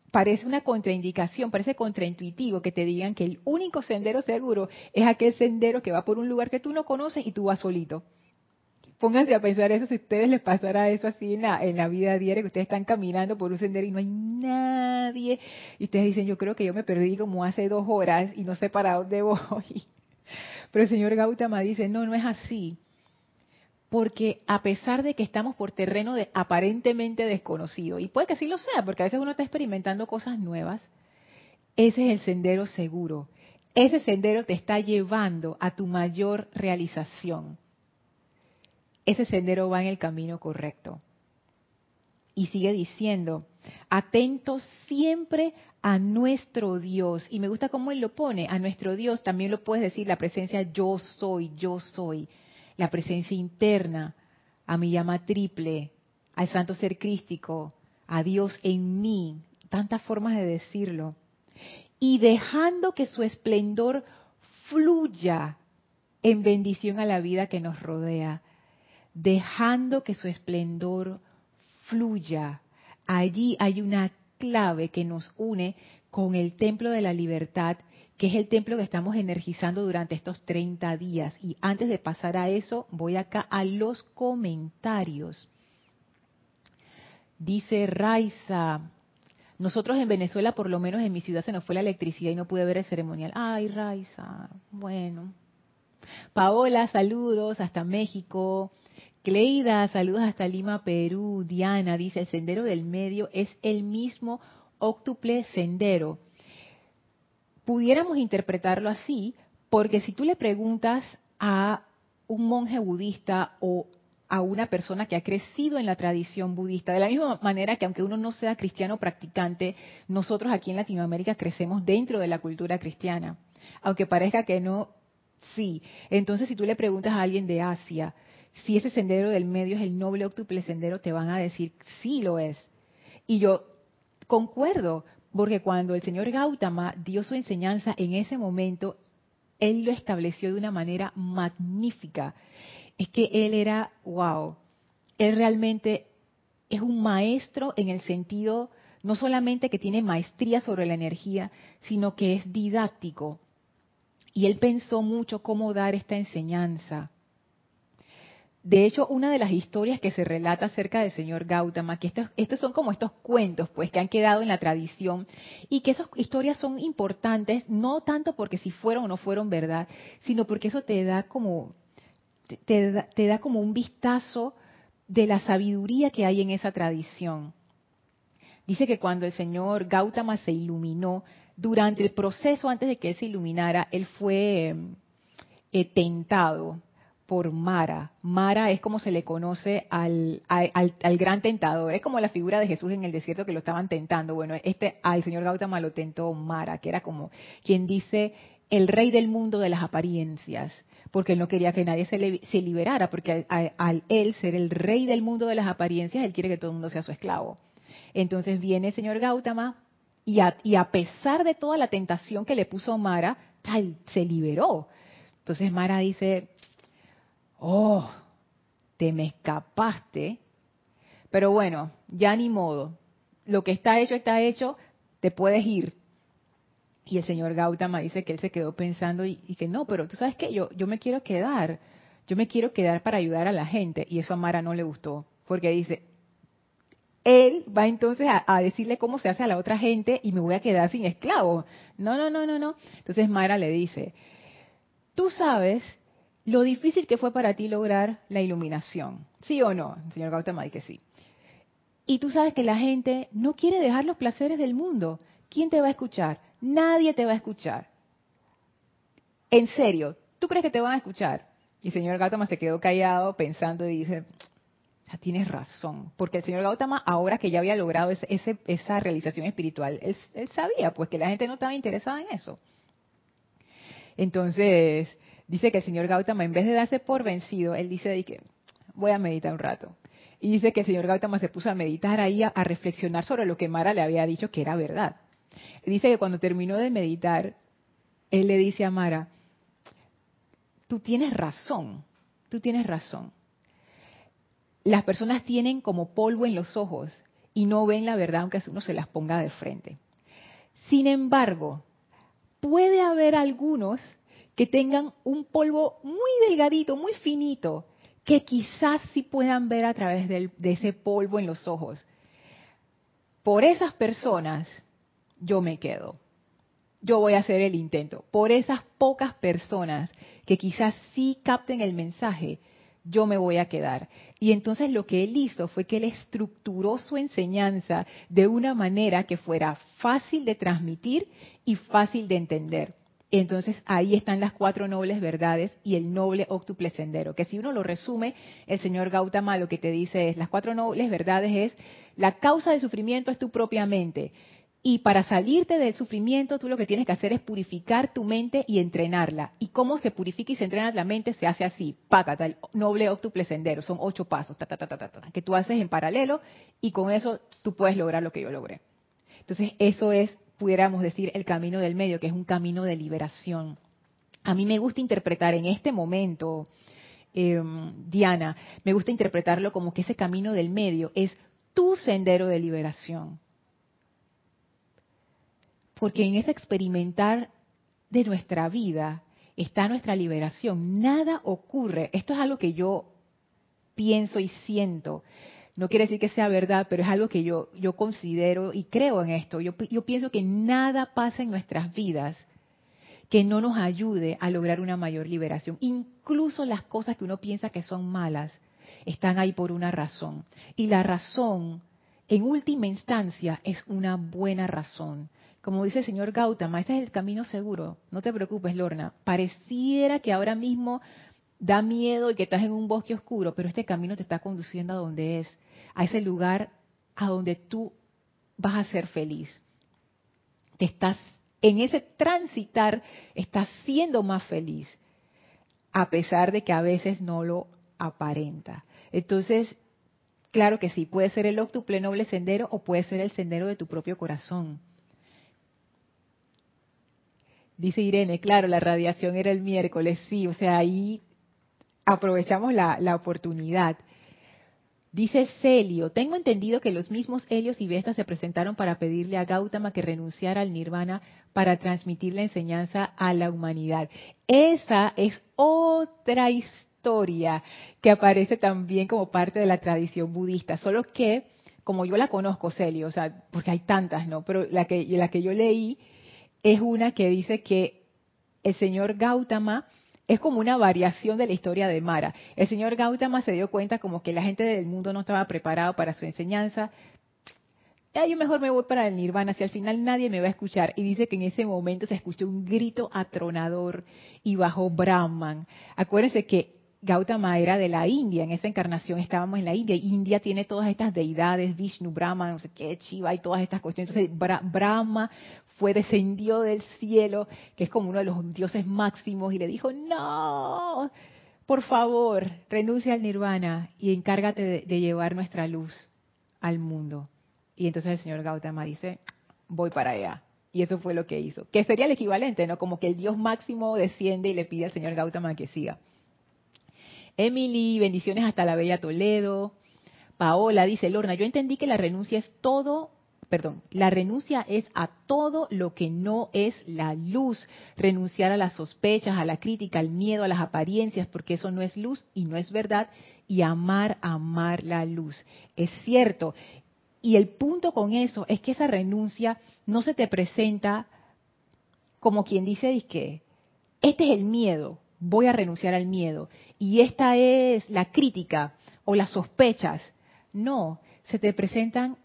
parece una contraindicación, parece contraintuitivo que te digan que el único sendero seguro es aquel sendero que va por un lugar que tú no conoces y tú vas solito pónganse a pensar eso si ustedes les pasara eso así en la, en la vida diaria, que ustedes están caminando por un sendero y no hay nadie, y ustedes dicen, yo creo que yo me perdí como hace dos horas y no sé para dónde voy. Pero el señor Gautama dice, no, no es así. Porque a pesar de que estamos por terreno de, aparentemente desconocido, y puede que sí lo sea, porque a veces uno está experimentando cosas nuevas, ese es el sendero seguro. ese sendero te está llevando a tu mayor realización. Ese sendero va en el camino correcto. Y sigue diciendo, atentos siempre a nuestro Dios. Y me gusta cómo él lo pone, a nuestro Dios. También lo puedes decir la presencia yo soy, yo soy. La presencia interna, a mi llama triple, al santo ser crístico, a Dios en mí. Tantas formas de decirlo. Y dejando que su esplendor fluya en bendición a la vida que nos rodea. Dejando que su esplendor fluya. Allí hay una clave que nos une con el templo de la libertad, que es el templo que estamos energizando durante estos 30 días. Y antes de pasar a eso, voy acá a los comentarios. Dice Raiza, nosotros en Venezuela, por lo menos en mi ciudad, se nos fue la electricidad y no pude ver el ceremonial. Ay, Raiza, bueno. Paola, saludos hasta México. Cleida, saludos hasta Lima, Perú. Diana dice, el sendero del medio es el mismo óctuple sendero. Pudiéramos interpretarlo así, porque si tú le preguntas a un monje budista o a una persona que ha crecido en la tradición budista, de la misma manera que aunque uno no sea cristiano practicante, nosotros aquí en Latinoamérica crecemos dentro de la cultura cristiana. Aunque parezca que no, sí. Entonces, si tú le preguntas a alguien de Asia, si ese sendero del medio es el noble octuple sendero, te van a decir, sí lo es. Y yo concuerdo, porque cuando el señor Gautama dio su enseñanza en ese momento, él lo estableció de una manera magnífica. Es que él era, wow, él realmente es un maestro en el sentido, no solamente que tiene maestría sobre la energía, sino que es didáctico. Y él pensó mucho cómo dar esta enseñanza. De hecho, una de las historias que se relata acerca del señor Gautama, que estos, son como estos cuentos, pues, que han quedado en la tradición, y que esas historias son importantes, no tanto porque si fueron o no fueron verdad, sino porque eso te da como, te, da, como un vistazo de la sabiduría que hay en esa tradición. Dice que cuando el señor Gautama se iluminó, durante el proceso antes de que él se iluminara, él fue eh, tentado por Mara. Mara es como se le conoce al, al, gran tentador. Es como la figura de Jesús en el desierto que lo estaban tentando. Bueno, este al señor Gautama lo tentó Mara, que era como quien dice el rey del mundo de las apariencias, porque él no quería que nadie se, se liberara, porque al, él ser el rey del mundo de las apariencias, él quiere que todo el mundo sea su esclavo. Entonces viene el señor Gautama y a, y a pesar de toda la tentación que le puso Mara, se liberó. Entonces Mara dice, oh, te me escapaste, pero bueno, ya ni modo. Lo que está hecho está hecho, te puedes ir. Y el señor Gautama dice que él se quedó pensando y, que no, pero tú sabes que yo, yo me quiero quedar, yo me quiero quedar para ayudar a la gente. Y eso a Mara no le gustó, porque dice, él va entonces a, a, decirle cómo se hace a la otra gente y me voy a quedar sin esclavo. No, no, no, no, no. Entonces Mara le dice, tú sabes lo difícil que fue para ti lograr la iluminación. ¿Sí o no? Señor Gautama dice que sí. Y tú sabes que la gente no quiere dejar los placeres del mundo. ¿Quién te va a escuchar? Nadie te va a escuchar. En serio, ¿tú crees que te van a escuchar? Y el señor Gautama se quedó callado pensando y dice, ya tienes razón, porque el señor Gautama, ahora que ya había logrado esa realización espiritual, él, él, sabía pues que la gente no estaba interesada en eso. Entonces, dice que el señor Gautama, en vez de darse por vencido, él dice que voy a meditar un rato. Y dice que el señor Gautama se puso a meditar ahí, a, reflexionar sobre lo que Mara le había dicho que era verdad. Dice que cuando terminó de meditar, él le dice a Mara, tú tienes razón, tú tienes razón. Las personas tienen como polvo en los ojos y no ven la verdad aunque uno se las ponga de frente. Sin embargo, puede haber algunos que tengan un polvo muy delgadito, muy finito, que quizás sí puedan ver a través de ese polvo en los ojos. Por esas personas yo me quedo. Yo voy a hacer el intento. Por esas pocas personas que quizás sí capten el mensaje, yo me voy a quedar. Y entonces lo que él hizo fue que él estructuró su enseñanza de una manera que fuera fácil de transmitir y fácil de entender. Entonces ahí están las cuatro nobles verdades y el noble octuple sendero, que si uno lo resume, el señor Gautama lo que te dice es, las cuatro nobles verdades es, la causa del sufrimiento es tu propia mente. Y para salirte del sufrimiento, tú lo que tienes que hacer es purificar tu mente y entrenarla. ¿Y cómo se purifica y se entrena la mente? Se hace así, págata, el noble octuple sendero. Son ocho pasos, ta, ta, ta, que tú haces en paralelo y con eso tú puedes lograr lo que yo logré. Entonces, eso es pudiéramos decir, el camino del medio, que es un camino de liberación. A mí me gusta interpretar en este momento, em, Diana, me gusta interpretarlo como que ese camino del medio es tu sendero de liberación. Porque en ese experimentar de nuestra vida está nuestra liberación. Nada ocurre. Esto es algo que yo pienso y siento. No quiere decir que sea verdad, pero es algo que yo, yo considero y creo en esto. Yo, yo pienso que nada pasa en nuestras vidas que no nos ayude a lograr una mayor liberación. Incluso las cosas que uno piensa que son malas están ahí por una razón. Y la razón, en última instancia, es una buena razón. Como dice el señor Gautama, este es el camino seguro. No te preocupes, Lorna. Pareciera que ahora mismo da miedo y que estás en un bosque oscuro, pero este camino te está conduciendo a donde es, a ese lugar a donde tú vas a ser feliz. Te estás en ese transitar estás siendo más feliz, a pesar de que a veces no lo aparenta. Entonces, claro que sí, puede ser el octuple noble sendero o puede ser el sendero de tu propio corazón. Dice Irene, claro, la radiación era el miércoles, sí, o sea, ahí aprovechamos la, oportunidad. Dice Celio, tengo entendido que los mismos Helios y Vestas se presentaron para pedirle a Gautama que renunciara al nirvana para transmitir la enseñanza a la humanidad. Esa es otra historia que aparece también como parte de la tradición budista, solo que como yo la conozco, Celio, o sea, porque hay tantas, ¿no? Pero la que, la que yo leí es una que dice que el señor Gautama es como una variación de la historia de Mara. El señor Gautama se dio cuenta como que la gente del mundo no estaba preparado para su enseñanza. Ya yo mejor me voy para el nirvana, si al final nadie me va a escuchar. Y dice que en ese momento se escuchó un grito atronador y bajó Brahman. Acuérdense que Gautama era de la India, en esa encarnación estábamos en la India. India tiene todas estas deidades, Vishnu, Brahma, no sé qué, Shiva y todas estas cuestiones. Entonces, Brahma fue, descendió del cielo, que es como uno de los dioses máximos, y le dijo, no, por favor, renuncia al nirvana y encárgate de, de llevar nuestra luz al mundo. Y entonces el señor Gautama dice, voy para allá. Y eso fue lo que hizo. Que sería el equivalente, ¿no? Como que el dios máximo desciende y le pide al señor Gautama que siga. Emily, bendiciones hasta la Bella Toledo. Paola dice, Lorna, yo entendí que la renuncia es todo, perdón, la renuncia es a todo lo que no es la luz. Renunciar a las sospechas, a la crítica, al miedo, a las apariencias, porque eso no es luz y no es verdad. Y amar, amar la luz. Es cierto. Y el punto con eso es que esa renuncia no se te presenta como quien dice, que este es el miedo, voy a renunciar al miedo. Y esta es la crítica o las sospechas. No, se te presentan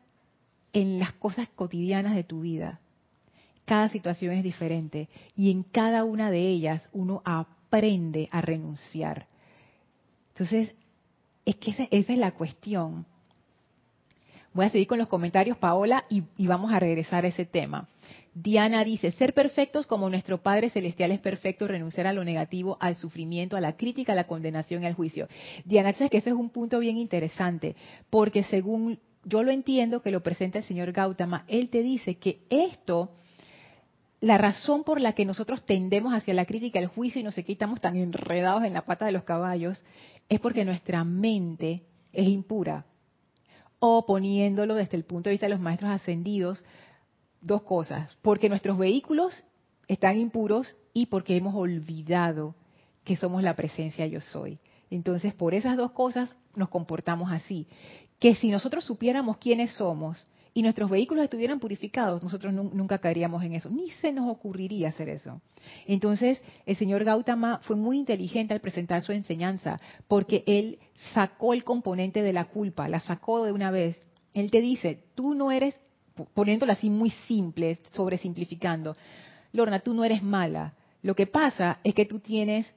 en las cosas cotidianas de tu vida. Cada situación es diferente y en cada una de ellas uno aprende a renunciar. Entonces, es que esa, es la cuestión. Voy a seguir con los comentarios, Paola, y, y vamos a regresar a ese tema. Diana dice, ser perfectos como nuestro Padre Celestial es perfecto, renunciar a lo negativo, al sufrimiento, a la crítica, a la condenación y al juicio. Diana, sabes que ese es un punto bien interesante, porque según yo lo entiendo que lo presenta el señor Gautama, él te dice que esto, la razón por la que nosotros tendemos hacia la crítica, el juicio y no sé qué, estamos tan enredados en la pata de los caballos, es porque nuestra mente es impura. O poniéndolo desde el punto de vista de los maestros ascendidos, dos cosas, porque nuestros vehículos están impuros y porque hemos olvidado que somos la presencia yo soy. Entonces, por esas dos cosas nos comportamos así. Que si nosotros supiéramos quiénes somos y nuestros vehículos estuvieran purificados, nosotros nunca caeríamos en eso. Ni se nos ocurriría hacer eso. Entonces, el señor Gautama fue muy inteligente al presentar su enseñanza, porque él sacó el componente de la culpa, la sacó de una vez. Él te dice, tú no eres poniéndolo así muy simple, sobresimplificando, Lorna, tú no eres mala, Lo que pasa es que tú tienes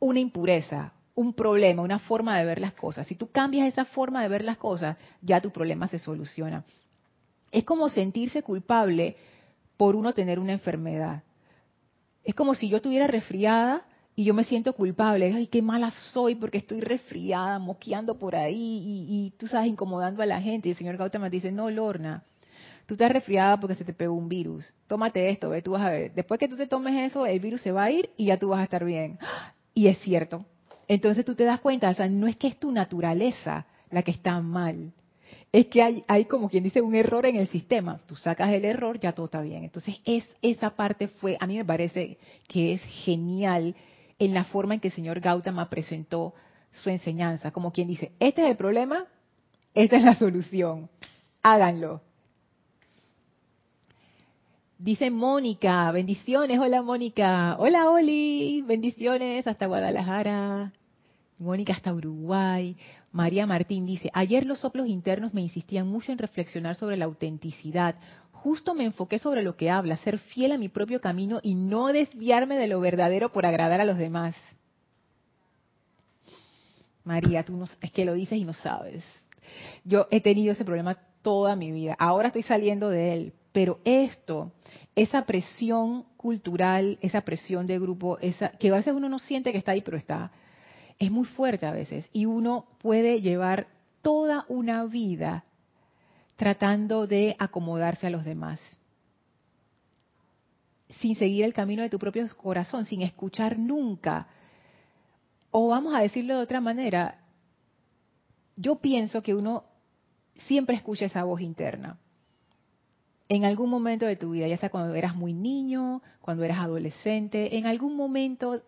una impureza, un problema, una forma de ver las cosas. Si tú cambias esa forma de ver las cosas, ya tu problema se soluciona. Es como sentirse culpable por uno tener una enfermedad. Es como si yo estuviera resfriada y yo me siento culpable. Ay, qué mala soy porque estoy resfriada, moqueando por ahí y, tú sabes, incomodando a la gente. Y el señor Gautama dice, no, Lorna, tú estás resfriada porque se te pegó un virus. Tómate esto, ve, tú vas a ver. Después que tú te tomes eso, el virus se va a ir y ya tú vas a estar bien. Y es cierto. Entonces tú te das cuenta, o sea, no es que es tu naturaleza la que está mal, es que hay, hay como quien dice un error en el sistema. Tú sacas el error, ya todo está bien. Entonces es, esa parte fue, a mí me parece que es genial en la forma en que el señor Gautama presentó su enseñanza. Como quien dice, este es el problema, esta es la solución. Háganlo. Dice Mónica, bendiciones, hola Mónica, hola Oli, bendiciones hasta Guadalajara, Mónica hasta Uruguay, María Martín dice, ayer los soplos internos me insistían mucho en reflexionar sobre la autenticidad. Justo me enfoqué sobre lo que habla, ser fiel a mi propio camino y no desviarme de lo verdadero por agradar a los demás. María, tú no, es que lo dices y no sabes. Yo he tenido ese problema toda mi vida. Ahora estoy saliendo de él. Pero esto, esa presión cultural, esa presión de grupo, esa, que a veces uno no siente que está ahí, pero está, es muy fuerte a veces y uno puede llevar toda una vida tratando de acomodarse a los demás, sin seguir el camino de tu propio corazón, sin escuchar nunca. O vamos a decirlo de otra manera, yo pienso que uno siempre escucha esa voz interna. En algún momento de tu vida, ya sea cuando eras muy niño, cuando eras adolescente, en algún momento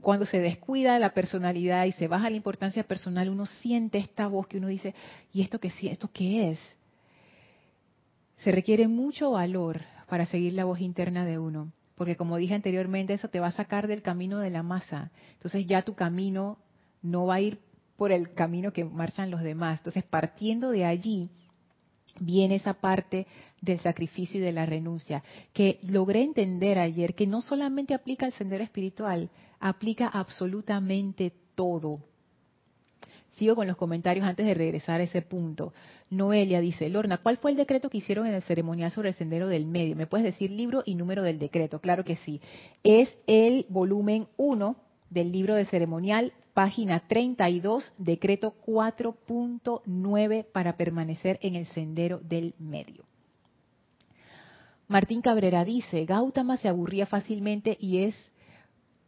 cuando se descuida la personalidad y se baja la importancia personal, uno siente esta voz que uno dice, ¿y esto qué, esto qué es? Se requiere mucho valor para seguir la voz interna de uno, porque como dije anteriormente, eso te va a sacar del camino de la masa. Entonces ya tu camino no va a ir por el camino que marchan los demás. Entonces, partiendo de allí, viene esa parte del sacrificio y de la renuncia, que logré entender ayer que no solamente aplica al sendero espiritual, aplica absolutamente todo. Sigo con los comentarios antes de regresar a ese punto. Noelia dice, Lorna, ¿cuál fue el decreto que hicieron en el ceremonial sobre el sendero del medio? ¿Me puedes decir libro y número del decreto? Claro que sí. Es el volumen 1 del libro de ceremonial, página 32, decreto 4.9 para permanecer en el sendero del medio. Martín Cabrera dice, Gautama se aburría fácilmente y es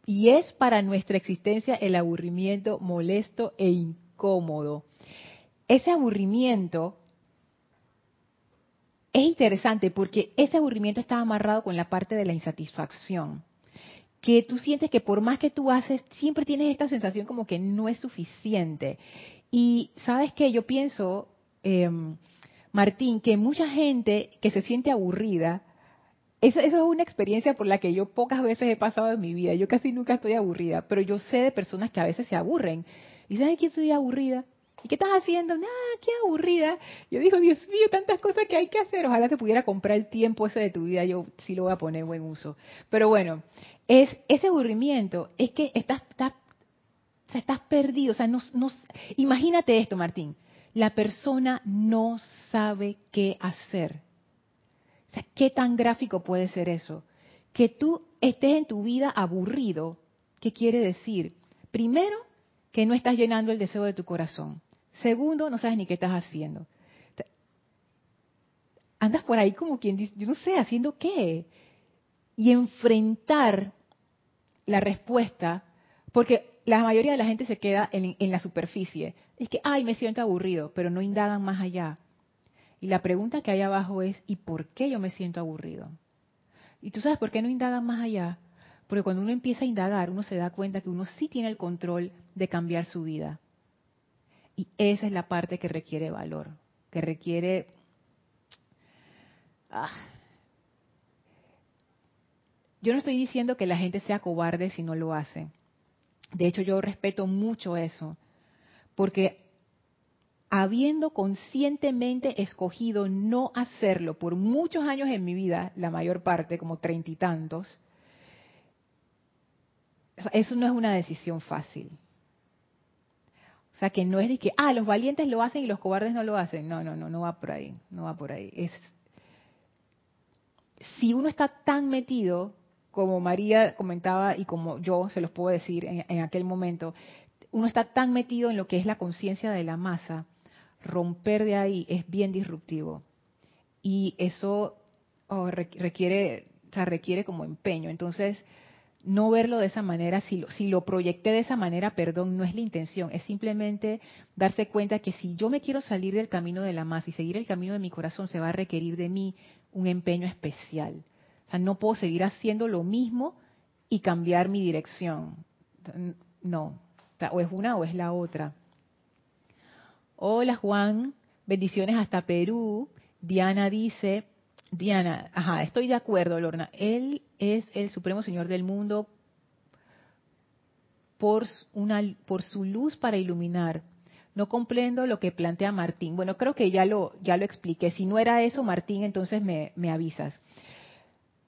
y es para nuestra existencia el aburrimiento molesto e incómodo. Ese aburrimiento es interesante porque ese aburrimiento está amarrado con la parte de la insatisfacción que tú sientes que por más que tú haces, siempre tienes esta sensación como que no es suficiente. Y sabes que yo pienso, em, Martín, que mucha gente que se siente aburrida, eso, eso, es una experiencia por la que yo pocas veces he pasado en mi vida. Yo casi nunca estoy aburrida, pero yo sé de personas que a veces se aburren. ¿Y sabes quién estoy aburrida? ¿Y qué estás haciendo? Nada, qué aburrida. Yo digo, Dios mío, tantas cosas que hay que hacer. Ojalá te pudiera comprar el tiempo ese de tu vida. Yo sí lo voy a poner en buen uso. Pero bueno, es ese aburrimiento, es que estás, estás, estás perdido. O sea, imagínate esto, Martín. La persona no sabe qué hacer. ¿qué tan gráfico puede ser eso? Que tú estés en tu vida aburrido, ¿qué quiere decir? Primero, que no estás llenando el deseo de tu corazón. Segundo, no sabes ni qué estás haciendo. Andas por ahí como quien dice, yo no sé, haciendo qué. Y enfrentar la respuesta, porque la mayoría de la gente se queda en, la superficie. Es que, ay, me siento aburrido, pero no indagan más allá. Y la pregunta que hay abajo es, ¿y por qué yo me siento aburrido? Y tú sabes por qué no indagan más allá. Porque cuando uno empieza a indagar, uno se da cuenta que uno sí tiene el control de cambiar su vida. Y esa es la parte que requiere valor, que requiere... Ah. Yo no estoy diciendo que la gente sea cobarde si no lo hace. De hecho, yo respeto mucho eso, porque habiendo conscientemente escogido no hacerlo por muchos años en mi vida, la mayor parte, como treinta y tantos, eso no es una decisión fácil. O sea, que no es de que, ah, los valientes lo hacen y los cobardes no lo hacen. No, no, no, no va por ahí, no va por ahí. Es, si uno está tan metido, como María comentaba y como yo se los puedo decir en, aquel momento, uno está tan metido en lo que es la conciencia de la masa, romper de ahí es bien disruptivo. Y eso oh, requiere, o requiere como empeño. Entonces, no verlo de esa manera, si lo, si lo proyecté de esa manera, perdón, no es la intención, es simplemente darse cuenta que si yo me quiero salir del camino de la masa y seguir el camino de mi corazón, se va a requerir de mí un empeño especial. O sea, no puedo seguir haciendo lo mismo y cambiar mi dirección. No, o es una o es la otra. Hola Juan, bendiciones hasta Perú. Diana dice, Diana, ajá, estoy de acuerdo, Lorna. Él es el Supremo Señor del mundo por, una, por su luz para iluminar. No comprendo lo que plantea Martín. Bueno, creo que ya lo, ya lo expliqué. Si no era eso, Martín, entonces me, me avisas.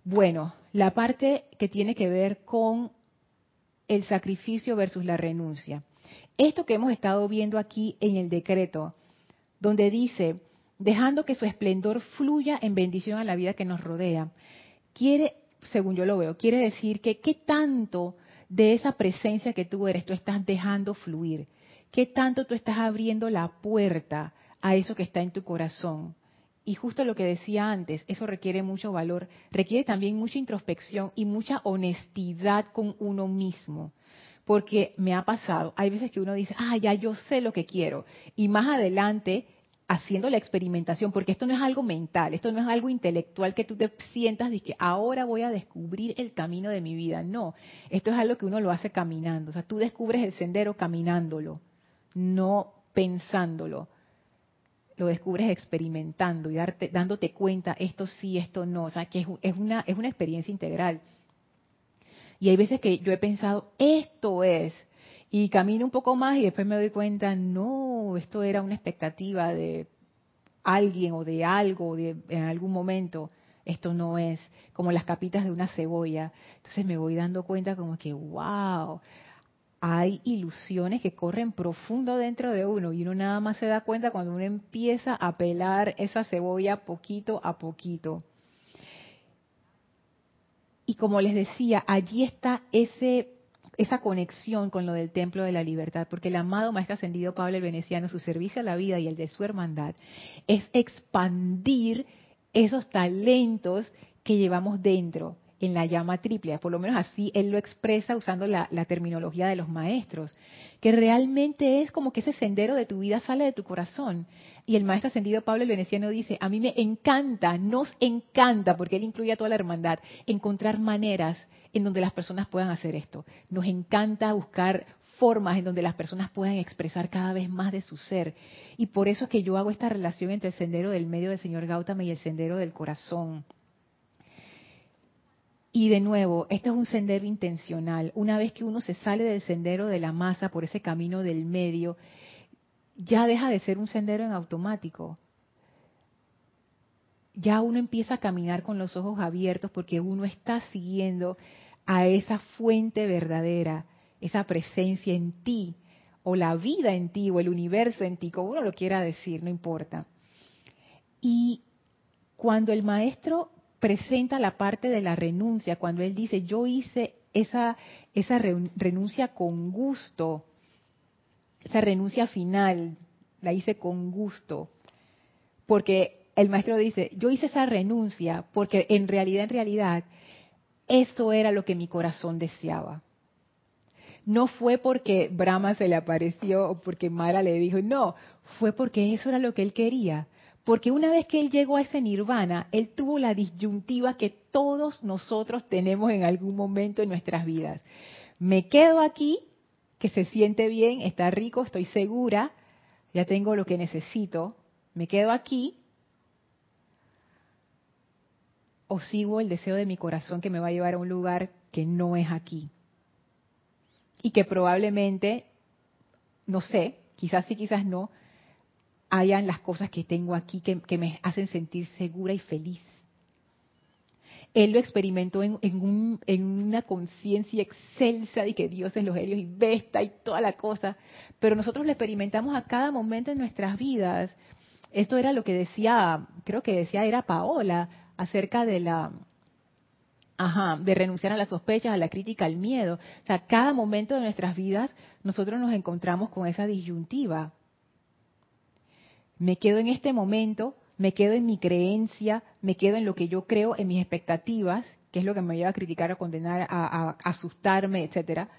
Bueno, la parte que tiene que ver con el sacrificio versus la renuncia. Esto que hemos estado viendo aquí en el decreto, donde dice, dejando que su esplendor fluya en bendición a la vida que nos rodea. Quiere, según yo lo veo, quiere decir que qué tanto de esa presencia que tú eres tú estás dejando fluir, qué tanto tú estás abriendo la puerta a eso que está en tu corazón. Y justo lo que decía antes, eso requiere mucho valor, requiere también mucha introspección y mucha honestidad con uno mismo. Porque me ha pasado, hay veces que uno dice, ah, ya yo sé lo que quiero. Y más adelante haciendo la experimentación, porque esto no es algo mental, esto no es algo intelectual que tú te sientas y que ahora voy a descubrir el camino de mi vida. No, esto es algo que uno lo hace caminando. O sea, tú descubres el sendero caminándolo, no pensándolo. Lo descubres experimentando y darte, dándote cuenta, esto sí, esto no. O sea, que es, una, es una experiencia integral. Y hay veces que yo he pensado, esto es, y camino un poco más y después me doy cuenta, no, esto era una expectativa de alguien o de algo en algún momento. Esto no es como las capitas de una cebolla. Entonces me voy dando cuenta como que, wow, hay ilusiones que corren profundo dentro de uno y uno nada más se da cuenta cuando uno empieza a pelar esa cebolla poquito a poquito. Y como les decía, allí está ese esa conexión con lo del templo de la libertad, porque el amado Maestro Ascendido Pablo el Veneciano, su servicio a la vida y el de su hermandad, es expandir esos talentos que llevamos dentro en la llama triple, por lo menos así él lo expresa usando la, terminología de los maestros, que realmente es como que ese sendero de tu vida sale de tu corazón. Y el maestro ascendido Pablo el Veneciano dice, a mí me encanta, nos encanta, porque él incluye a toda la hermandad, encontrar maneras en donde las personas puedan hacer esto. Nos encanta buscar formas en donde las personas puedan expresar cada vez más de su ser. Y por eso es que yo hago esta relación entre el sendero del medio del señor Gautama y el sendero del corazón. Y de nuevo, esto es un sendero intencional. Una vez que uno se sale del sendero de la masa por ese camino del medio, ya deja de ser un sendero en automático ya uno empieza a caminar con los ojos abiertos porque uno está siguiendo a esa fuente verdadera, esa presencia en ti, o la vida en ti, o el universo en ti, como uno lo quiera decir, no importa. Y cuando el maestro presenta la parte de la renuncia, cuando él dice, yo hice esa, esa renuncia con gusto, esa renuncia final, la hice con gusto, porque el maestro dice, yo hice esa renuncia porque en realidad, en realidad, eso era lo que mi corazón deseaba. No fue porque Brahma se le apareció o porque Mara le dijo, no, fue porque eso era lo que él quería. Porque una vez que él llegó a ese nirvana, él tuvo la disyuntiva que todos nosotros tenemos en algún momento en nuestras vidas. Me quedo aquí, que se siente bien, está rico, estoy segura, ya tengo lo que necesito. Me quedo aquí o sigo el deseo de mi corazón que me va a llevar a un lugar que no es aquí. Y que probablemente, no sé, quizás sí, quizás no, hayan las cosas que tengo aquí que, me hacen sentir segura y feliz. Él lo experimentó en, un, en una conciencia excelsa de que Dios es los helios y Vesta y toda la cosa, pero nosotros lo experimentamos a cada momento en nuestras vidas. Esto era lo que decía, creo que decía era Paola, acerca de la, Ajá, de renunciar a las sospechas, a la crítica, al miedo. O sea, cada momento de nuestras vidas nosotros nos encontramos con esa disyuntiva. Me quedo en este momento me quedo en mi creencia, me quedo en lo que yo creo, en mis expectativas, que es lo que me lleva a criticar, a condenar, a, asustarme, etcétera,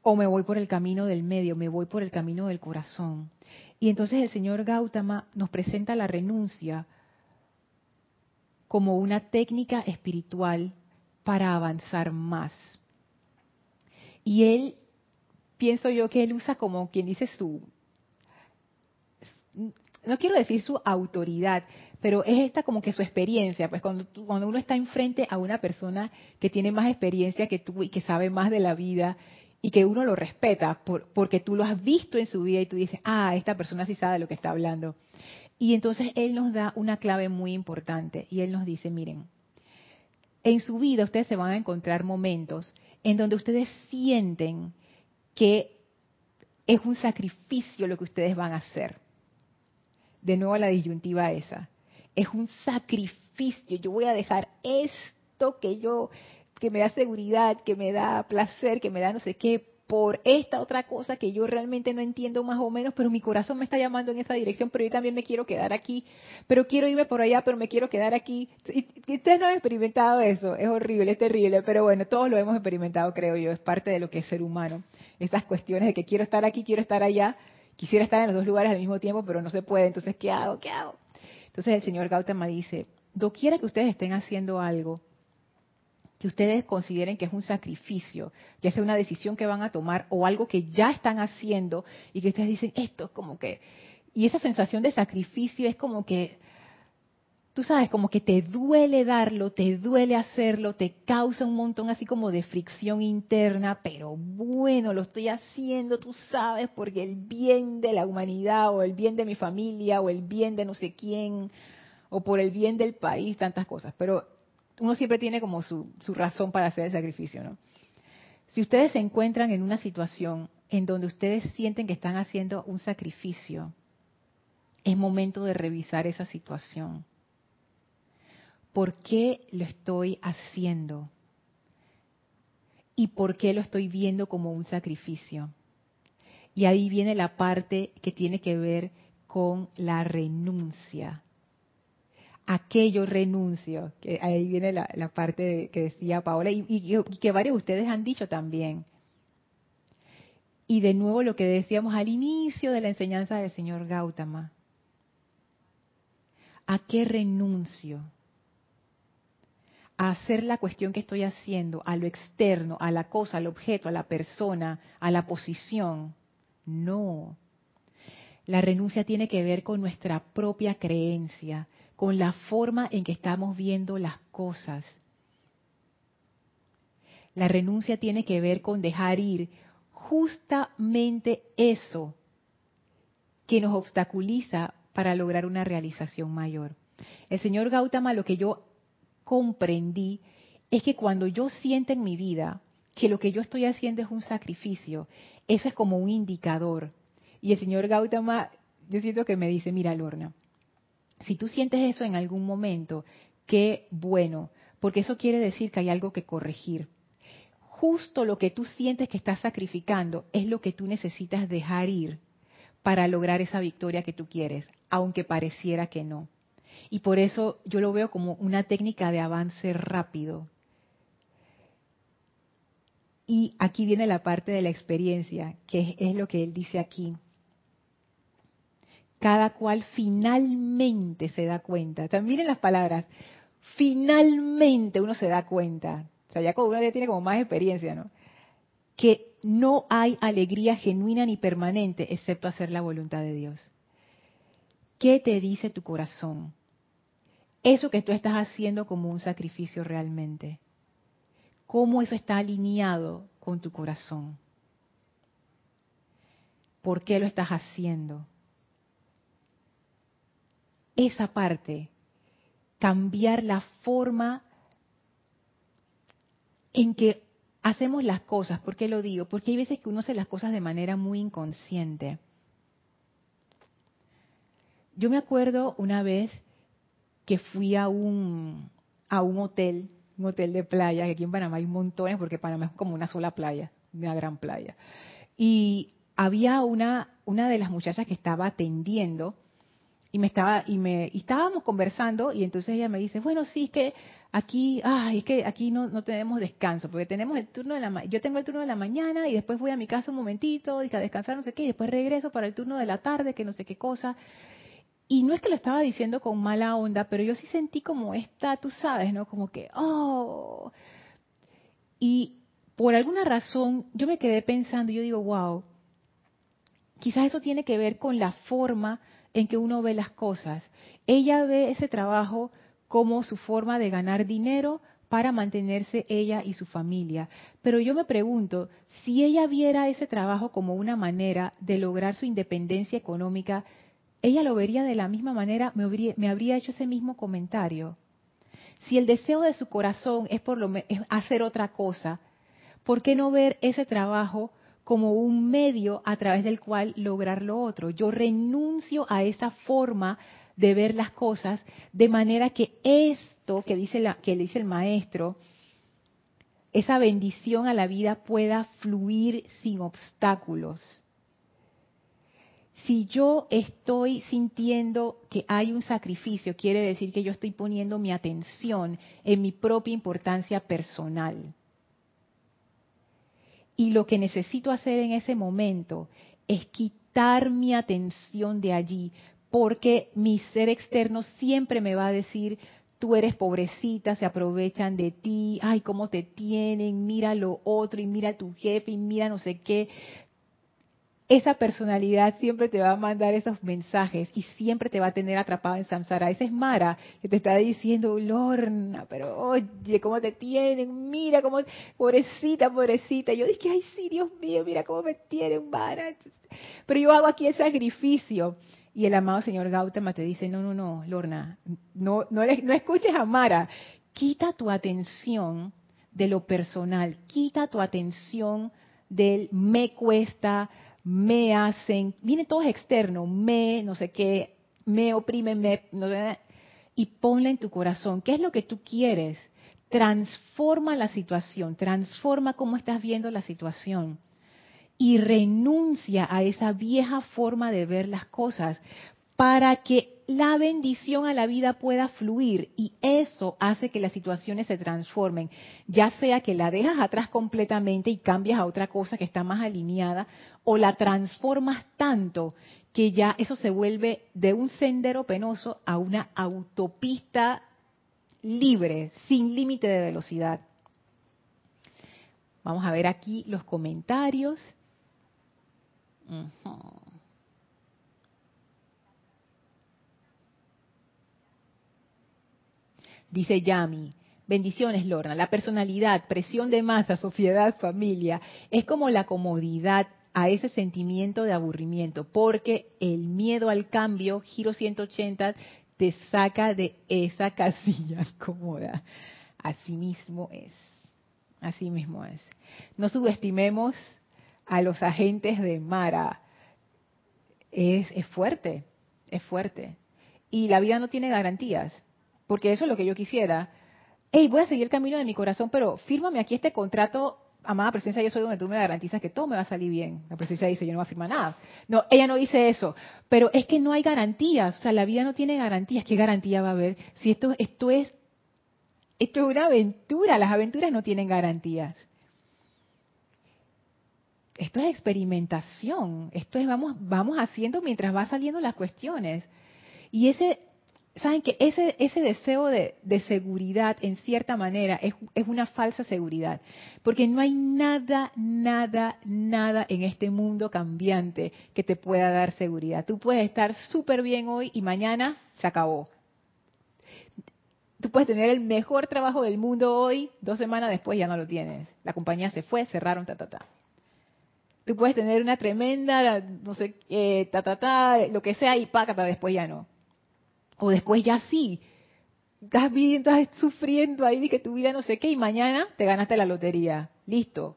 o me voy por el camino del medio, me voy por el camino del corazón. Y entonces el señor Gautama nos presenta la renuncia como una técnica espiritual para avanzar más. Y él, pienso yo que él usa como quien dice su, no quiero decir su autoridad, pero es esta como que su experiencia, pues cuando, cuando uno está enfrente a una persona que tiene más experiencia que tú y que sabe más de la vida y que uno lo respeta porque tú lo has visto en su vida y tú dices, ah, esta persona sí sabe de lo que está hablando. Y entonces él nos da una clave muy importante y él nos dice, miren, en su vida ustedes se van a encontrar momentos en donde ustedes sienten que es un sacrificio lo que ustedes van a hacer de nuevo la disyuntiva esa. Es un sacrificio. Yo voy a dejar esto que yo, que me da seguridad, que me da placer, que me da no sé qué, por esta otra cosa que yo realmente no entiendo más o menos, pero mi corazón me está llamando en esa dirección, pero yo también me quiero quedar aquí, pero quiero irme por allá, pero me quiero quedar aquí. Ustedes no han experimentado eso, es horrible, es terrible, pero bueno, todos lo hemos experimentado, creo yo, es parte de lo que es ser humano. Esas cuestiones de que quiero estar aquí, quiero estar allá, quisiera estar en los dos lugares al mismo tiempo, pero no se puede, entonces, ¿qué hago? ¿Qué hago? Entonces el señor Gautama dice, doquiera que ustedes estén haciendo algo que ustedes consideren que es un sacrificio, ya sea una decisión que van a tomar o algo que ya están haciendo y que ustedes dicen, esto es como que... Y esa sensación de sacrificio es como que tú sabes, como que te duele darlo, te duele hacerlo, te causa un montón así como de fricción interna, pero bueno, lo estoy haciendo, tú sabes, porque el bien de la humanidad o el bien de mi familia o el bien de no sé quién o por el bien del país, tantas cosas, pero uno siempre tiene como su, su razón para hacer el sacrificio, ¿no? Si ustedes se encuentran en una situación en donde ustedes sienten que están haciendo un sacrificio, es momento de revisar esa situación por qué lo estoy haciendo y por qué lo estoy viendo como un sacrificio. Y ahí viene la parte que tiene que ver con la renuncia. Aquello renuncio, que ahí viene la, parte que decía Paola y, y que varios de ustedes han dicho también. Y de nuevo lo que decíamos al inicio de la enseñanza del señor Gautama. ¿A qué renuncio? A hacer la cuestión que estoy haciendo, a lo externo, a la cosa, al objeto, a la persona, a la posición. No. La renuncia tiene que ver con nuestra propia creencia, con la forma en que estamos viendo las cosas. La renuncia tiene que ver con dejar ir justamente eso que nos obstaculiza para lograr una realización mayor. El señor Gautama lo que yo comprendí es que cuando yo siento en mi vida que lo que yo estoy haciendo es un sacrificio, eso es como un indicador. Y el señor Gautama, yo siento que me dice, mira Lorna, si tú sientes eso en algún momento, qué bueno, porque eso quiere decir que hay algo que corregir. Justo lo que tú sientes que estás sacrificando es lo que tú necesitas dejar ir para lograr esa victoria que tú quieres, aunque pareciera que no. Y por eso yo lo veo como una técnica de avance rápido. Y aquí viene la parte de la experiencia, que es, lo que él dice aquí. Cada cual finalmente se da cuenta. También miren las palabras, finalmente uno se da cuenta. O sea, ya cuando uno ya tiene como más experiencia, ¿no? Que no hay alegría genuina ni permanente excepto hacer la voluntad de Dios. ¿Qué te dice tu corazón? Eso que tú estás haciendo como un sacrificio realmente. ¿Cómo eso está alineado con tu corazón? ¿Por qué lo estás haciendo? esa parte, cambiar la forma en que hacemos las cosas. ¿Por qué lo digo? Porque hay veces que uno hace las cosas de manera muy inconsciente. Yo me acuerdo una vez que fui a un, a un hotel, un hotel de playa, que aquí en Panamá hay montones, porque Panamá es como una sola playa, una gran playa. Y había una, una de las muchachas que estaba atendiendo, y me estaba y me y estábamos conversando y entonces ella me dice bueno sí es que aquí ay es que aquí no, no tenemos descanso porque tenemos el turno de la yo tengo el turno de la mañana y después voy a mi casa un momentito y a descansar no sé qué y después regreso para el turno de la tarde que no sé qué cosa y no es que lo estaba diciendo con mala onda pero yo sí sentí como esta tú sabes no como que oh y por alguna razón yo me quedé pensando yo digo wow quizás eso tiene que ver con la forma en que uno ve las cosas. Ella ve ese trabajo como su forma de ganar dinero para mantenerse ella y su familia. Pero yo me pregunto, si ella viera ese trabajo como una manera de lograr su independencia económica, ella lo vería de la misma manera, me habría, hecho ese mismo comentario. Si el deseo de su corazón es por lo es hacer otra cosa, ¿por qué no ver ese trabajo como un medio a través del cual lograr lo otro. Yo renuncio a esa forma de ver las cosas de manera que esto que dice, la, que dice el maestro, esa bendición a la vida pueda fluir sin obstáculos. Si yo estoy sintiendo que hay un sacrificio, quiere decir que yo estoy poniendo mi atención en mi propia importancia personal. Y lo que necesito hacer en ese momento es quitar mi atención de allí, porque mi ser externo siempre me va a decir, tú eres pobrecita, se aprovechan de ti, ay, cómo te tienen, mira lo otro y mira a tu jefe y mira no sé qué esa personalidad siempre te va a mandar esos mensajes y siempre te va a tener atrapada en samsara. Esa es Mara que te está diciendo, Lorna, pero oye, cómo te tienen, mira cómo, pobrecita, pobrecita. Yo dije, ay, sí, Dios mío, mira cómo me tienen, Mara. Pero yo hago aquí el sacrificio. Y el amado señor Gautama te dice, no, no, no, Lorna, no, no, no escuches a Mara. Quita tu atención de lo personal, quita tu atención del me cuesta, me hacen, viene todo externo, me, no sé qué, me oprimen, me, y ponla en tu corazón. ¿Qué es lo que tú quieres? Transforma la situación, transforma cómo estás viendo la situación y renuncia a esa vieja forma de ver las cosas para que la bendición a la vida pueda fluir y eso hace que las situaciones se transformen, ya sea que la dejas atrás completamente y cambias a otra cosa que está más alineada o la transformas tanto que ya eso se vuelve de un sendero penoso a una autopista libre, sin límite de velocidad. Vamos a ver aquí los comentarios. Dice Yami, bendiciones Lorna, la personalidad, presión de masa, sociedad, familia, es como la comodidad a ese sentimiento de aburrimiento, porque el miedo al cambio, giro 180, te saca de esa casilla cómoda. Así mismo es, así mismo es. No subestimemos a los agentes de Mara. Es, es fuerte, es fuerte. Y la vida no tiene garantías porque eso es lo que yo quisiera. Hey, voy a seguir el camino de mi corazón, pero fírmame aquí este contrato, amada presencia, yo soy donde tú me garantizas que todo me va a salir bien. La presencia dice, yo no voy a firmar nada. No, ella no dice eso, pero es que no hay garantías, o sea, la vida no tiene garantías. ¿Qué garantía va a haber? Si esto, esto es, esto es una aventura, las aventuras no tienen garantías. Esto es experimentación, esto es vamos, vamos haciendo mientras va saliendo las cuestiones. Y ese saben que ese, ese deseo de, seguridad, en cierta manera, es, es, una falsa seguridad, porque no hay nada, nada, nada en este mundo cambiante que te pueda dar seguridad. Tú puedes estar súper bien hoy y mañana se acabó. Tú puedes tener el mejor trabajo del mundo hoy, dos semanas después ya no lo tienes. La compañía se fue, cerraron, ta, ta, ta. Tú puedes tener una tremenda, no sé, eh, ta, ta, ta, lo que sea y pácata, después ya no O después ya sí, estás bien, estás sufriendo ahí que tu vida no sé qué y mañana te ganaste la lotería. Listo.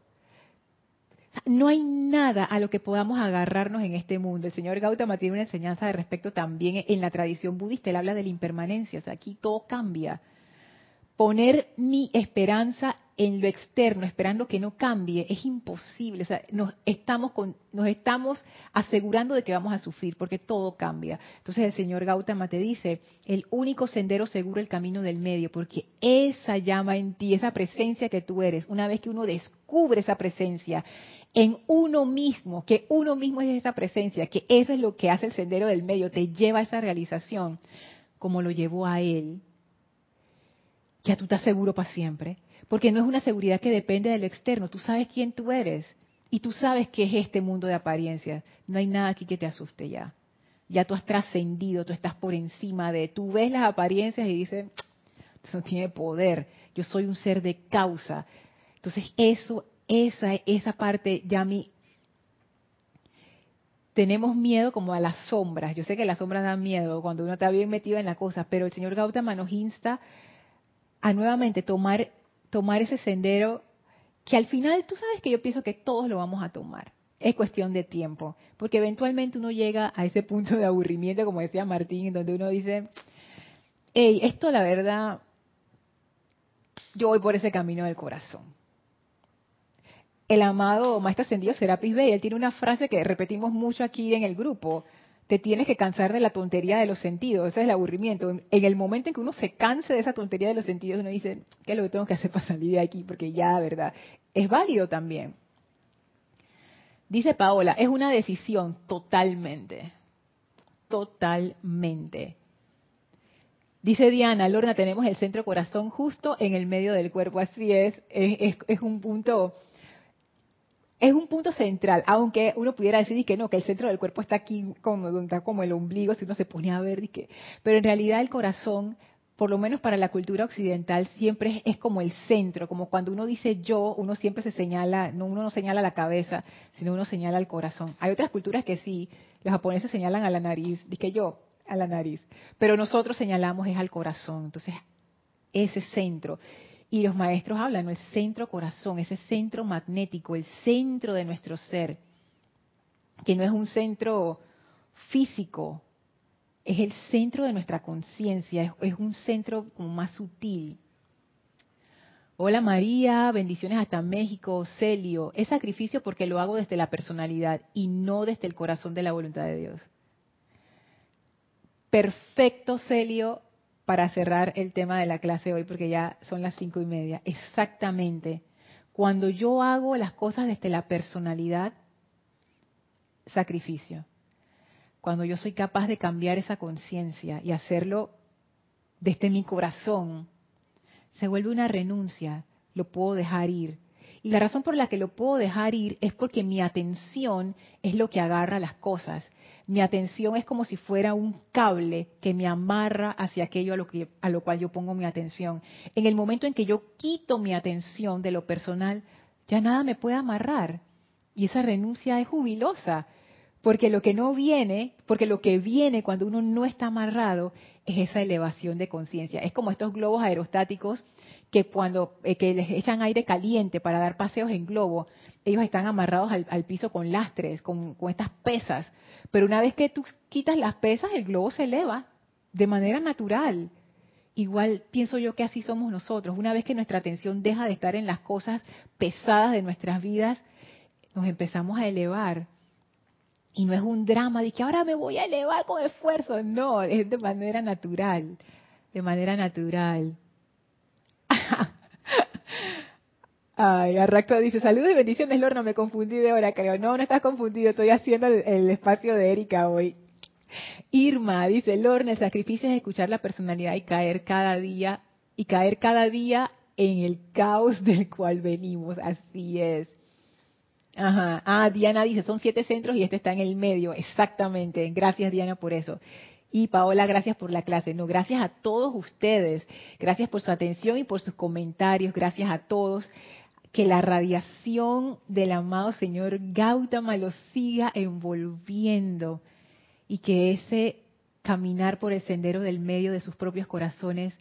No hay nada a lo que podamos agarrarnos en este mundo. El señor Gautama tiene una enseñanza de respecto también en la tradición budista. Él habla de la impermanencia. O sea, aquí todo cambia. Poner mi esperanza en lo externo, esperando que no cambie, es imposible. O sea, nos estamos, nos estamos asegurando de que vamos a sufrir, porque todo cambia. Entonces el señor Gautama te dice, el único sendero seguro el camino del medio, porque esa llama en ti, esa presencia que tú eres, una vez que uno descubre esa presencia en uno mismo, que uno mismo es esa presencia, que eso es lo que hace el sendero del medio, te lleva a esa realización, como lo llevó a él, ya tú estás seguro para siempre porque no es una seguridad que depende del externo. Tú sabes quién tú eres y tú sabes qué es este mundo de apariencias. No hay nada aquí que te asuste ya. Ya tú has trascendido, tú estás por encima de, tú ves las apariencias y dices, eso no tiene poder. Yo soy un ser de causa. Entonces eso, esa, esa parte ya mí tenemos miedo como a las sombras. Yo sé que las sombras dan miedo cuando uno está bien metido en la cosa, pero el señor Gautama nos insta a nuevamente tomar tomar ese sendero que al final tú sabes que yo pienso que todos lo vamos a tomar. Es cuestión de tiempo, porque eventualmente uno llega a ese punto de aburrimiento, como decía Martín, donde uno dice, hey, esto la verdad, yo voy por ese camino del corazón. El amado Maestro Ascendido Serapis Bey, él tiene una frase que repetimos mucho aquí en el grupo, te tienes que cansar de la tontería de los sentidos, ese es el aburrimiento. En, el momento en que uno se canse de esa tontería de los sentidos, uno dice, ¿qué es lo que tengo que hacer para salir de aquí? Porque ya, ¿verdad? Es válido también. Dice Paola, es una decisión totalmente, totalmente. Dice Diana, Lorna, tenemos el centro corazón justo en el medio del cuerpo, así es, es, es un punto es un punto central, aunque uno pudiera decir que no, que el centro del cuerpo está aquí, como, está como el ombligo, si uno se pone a ver, que, pero en realidad el corazón, por lo menos para la cultura occidental, siempre es, como el centro, como cuando uno dice yo, uno siempre se señala, no uno no señala la cabeza, sino uno señala el corazón. Hay otras culturas que sí, los japoneses señalan a la nariz, dice yo, a la nariz, pero nosotros señalamos es al corazón, entonces ese centro. Y los maestros hablan, el centro corazón, ese centro magnético, el centro de nuestro ser, que no es un centro físico, es el centro de nuestra conciencia, es, un centro como más sutil. Hola María, bendiciones hasta México, Celio. Es sacrificio porque lo hago desde la personalidad y no desde el corazón de la voluntad de Dios. Perfecto, Celio para cerrar el tema de la clase hoy, porque ya son las cinco y media. Exactamente. Cuando yo hago las cosas desde la personalidad, sacrificio. Cuando yo soy capaz de cambiar esa conciencia y hacerlo desde mi corazón, se vuelve una renuncia, lo puedo dejar ir. La razón por la que lo puedo dejar ir es porque mi atención es lo que agarra las cosas. Mi atención es como si fuera un cable que me amarra hacia aquello a lo, que, a lo cual yo pongo mi atención. En el momento en que yo quito mi atención de lo personal, ya nada me puede amarrar. Y esa renuncia es jubilosa. Porque lo que no viene, porque lo que viene cuando uno no está amarrado es esa elevación de conciencia. Es como estos globos aerostáticos que cuando eh, que les echan aire caliente para dar paseos en globo, ellos están amarrados al, piso con lastres, con, con, estas pesas. Pero una vez que tú quitas las pesas, el globo se eleva de manera natural. Igual pienso yo que así somos nosotros. Una vez que nuestra atención deja de estar en las cosas pesadas de nuestras vidas, nos empezamos a elevar. Y no es un drama de que ahora me voy a elevar con esfuerzo. No, es de manera natural. De manera natural. Ay, Arracto dice, saludos y bendiciones, Lorna, me confundí de hora, creo. No, no estás confundido, estoy haciendo el, espacio de Erika hoy. Irma dice, Lorna, el sacrificio es escuchar la personalidad y caer cada día, y caer cada día en el caos del cual venimos. Así es. Ajá. Ah, Diana dice, son siete centros y este está en el medio. Exactamente. Gracias, Diana, por eso. Y Paola, gracias por la clase. No, gracias a todos ustedes. Gracias por su atención y por sus comentarios. Gracias a todos. Que la radiación del amado Señor Gautama los siga envolviendo y que ese caminar por el sendero del medio de sus propios corazones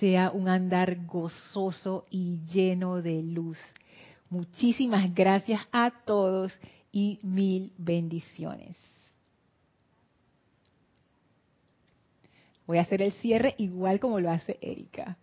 sea un andar gozoso y lleno de luz. Muchísimas gracias a todos y mil bendiciones. Voy a hacer el cierre igual como lo hace Erika.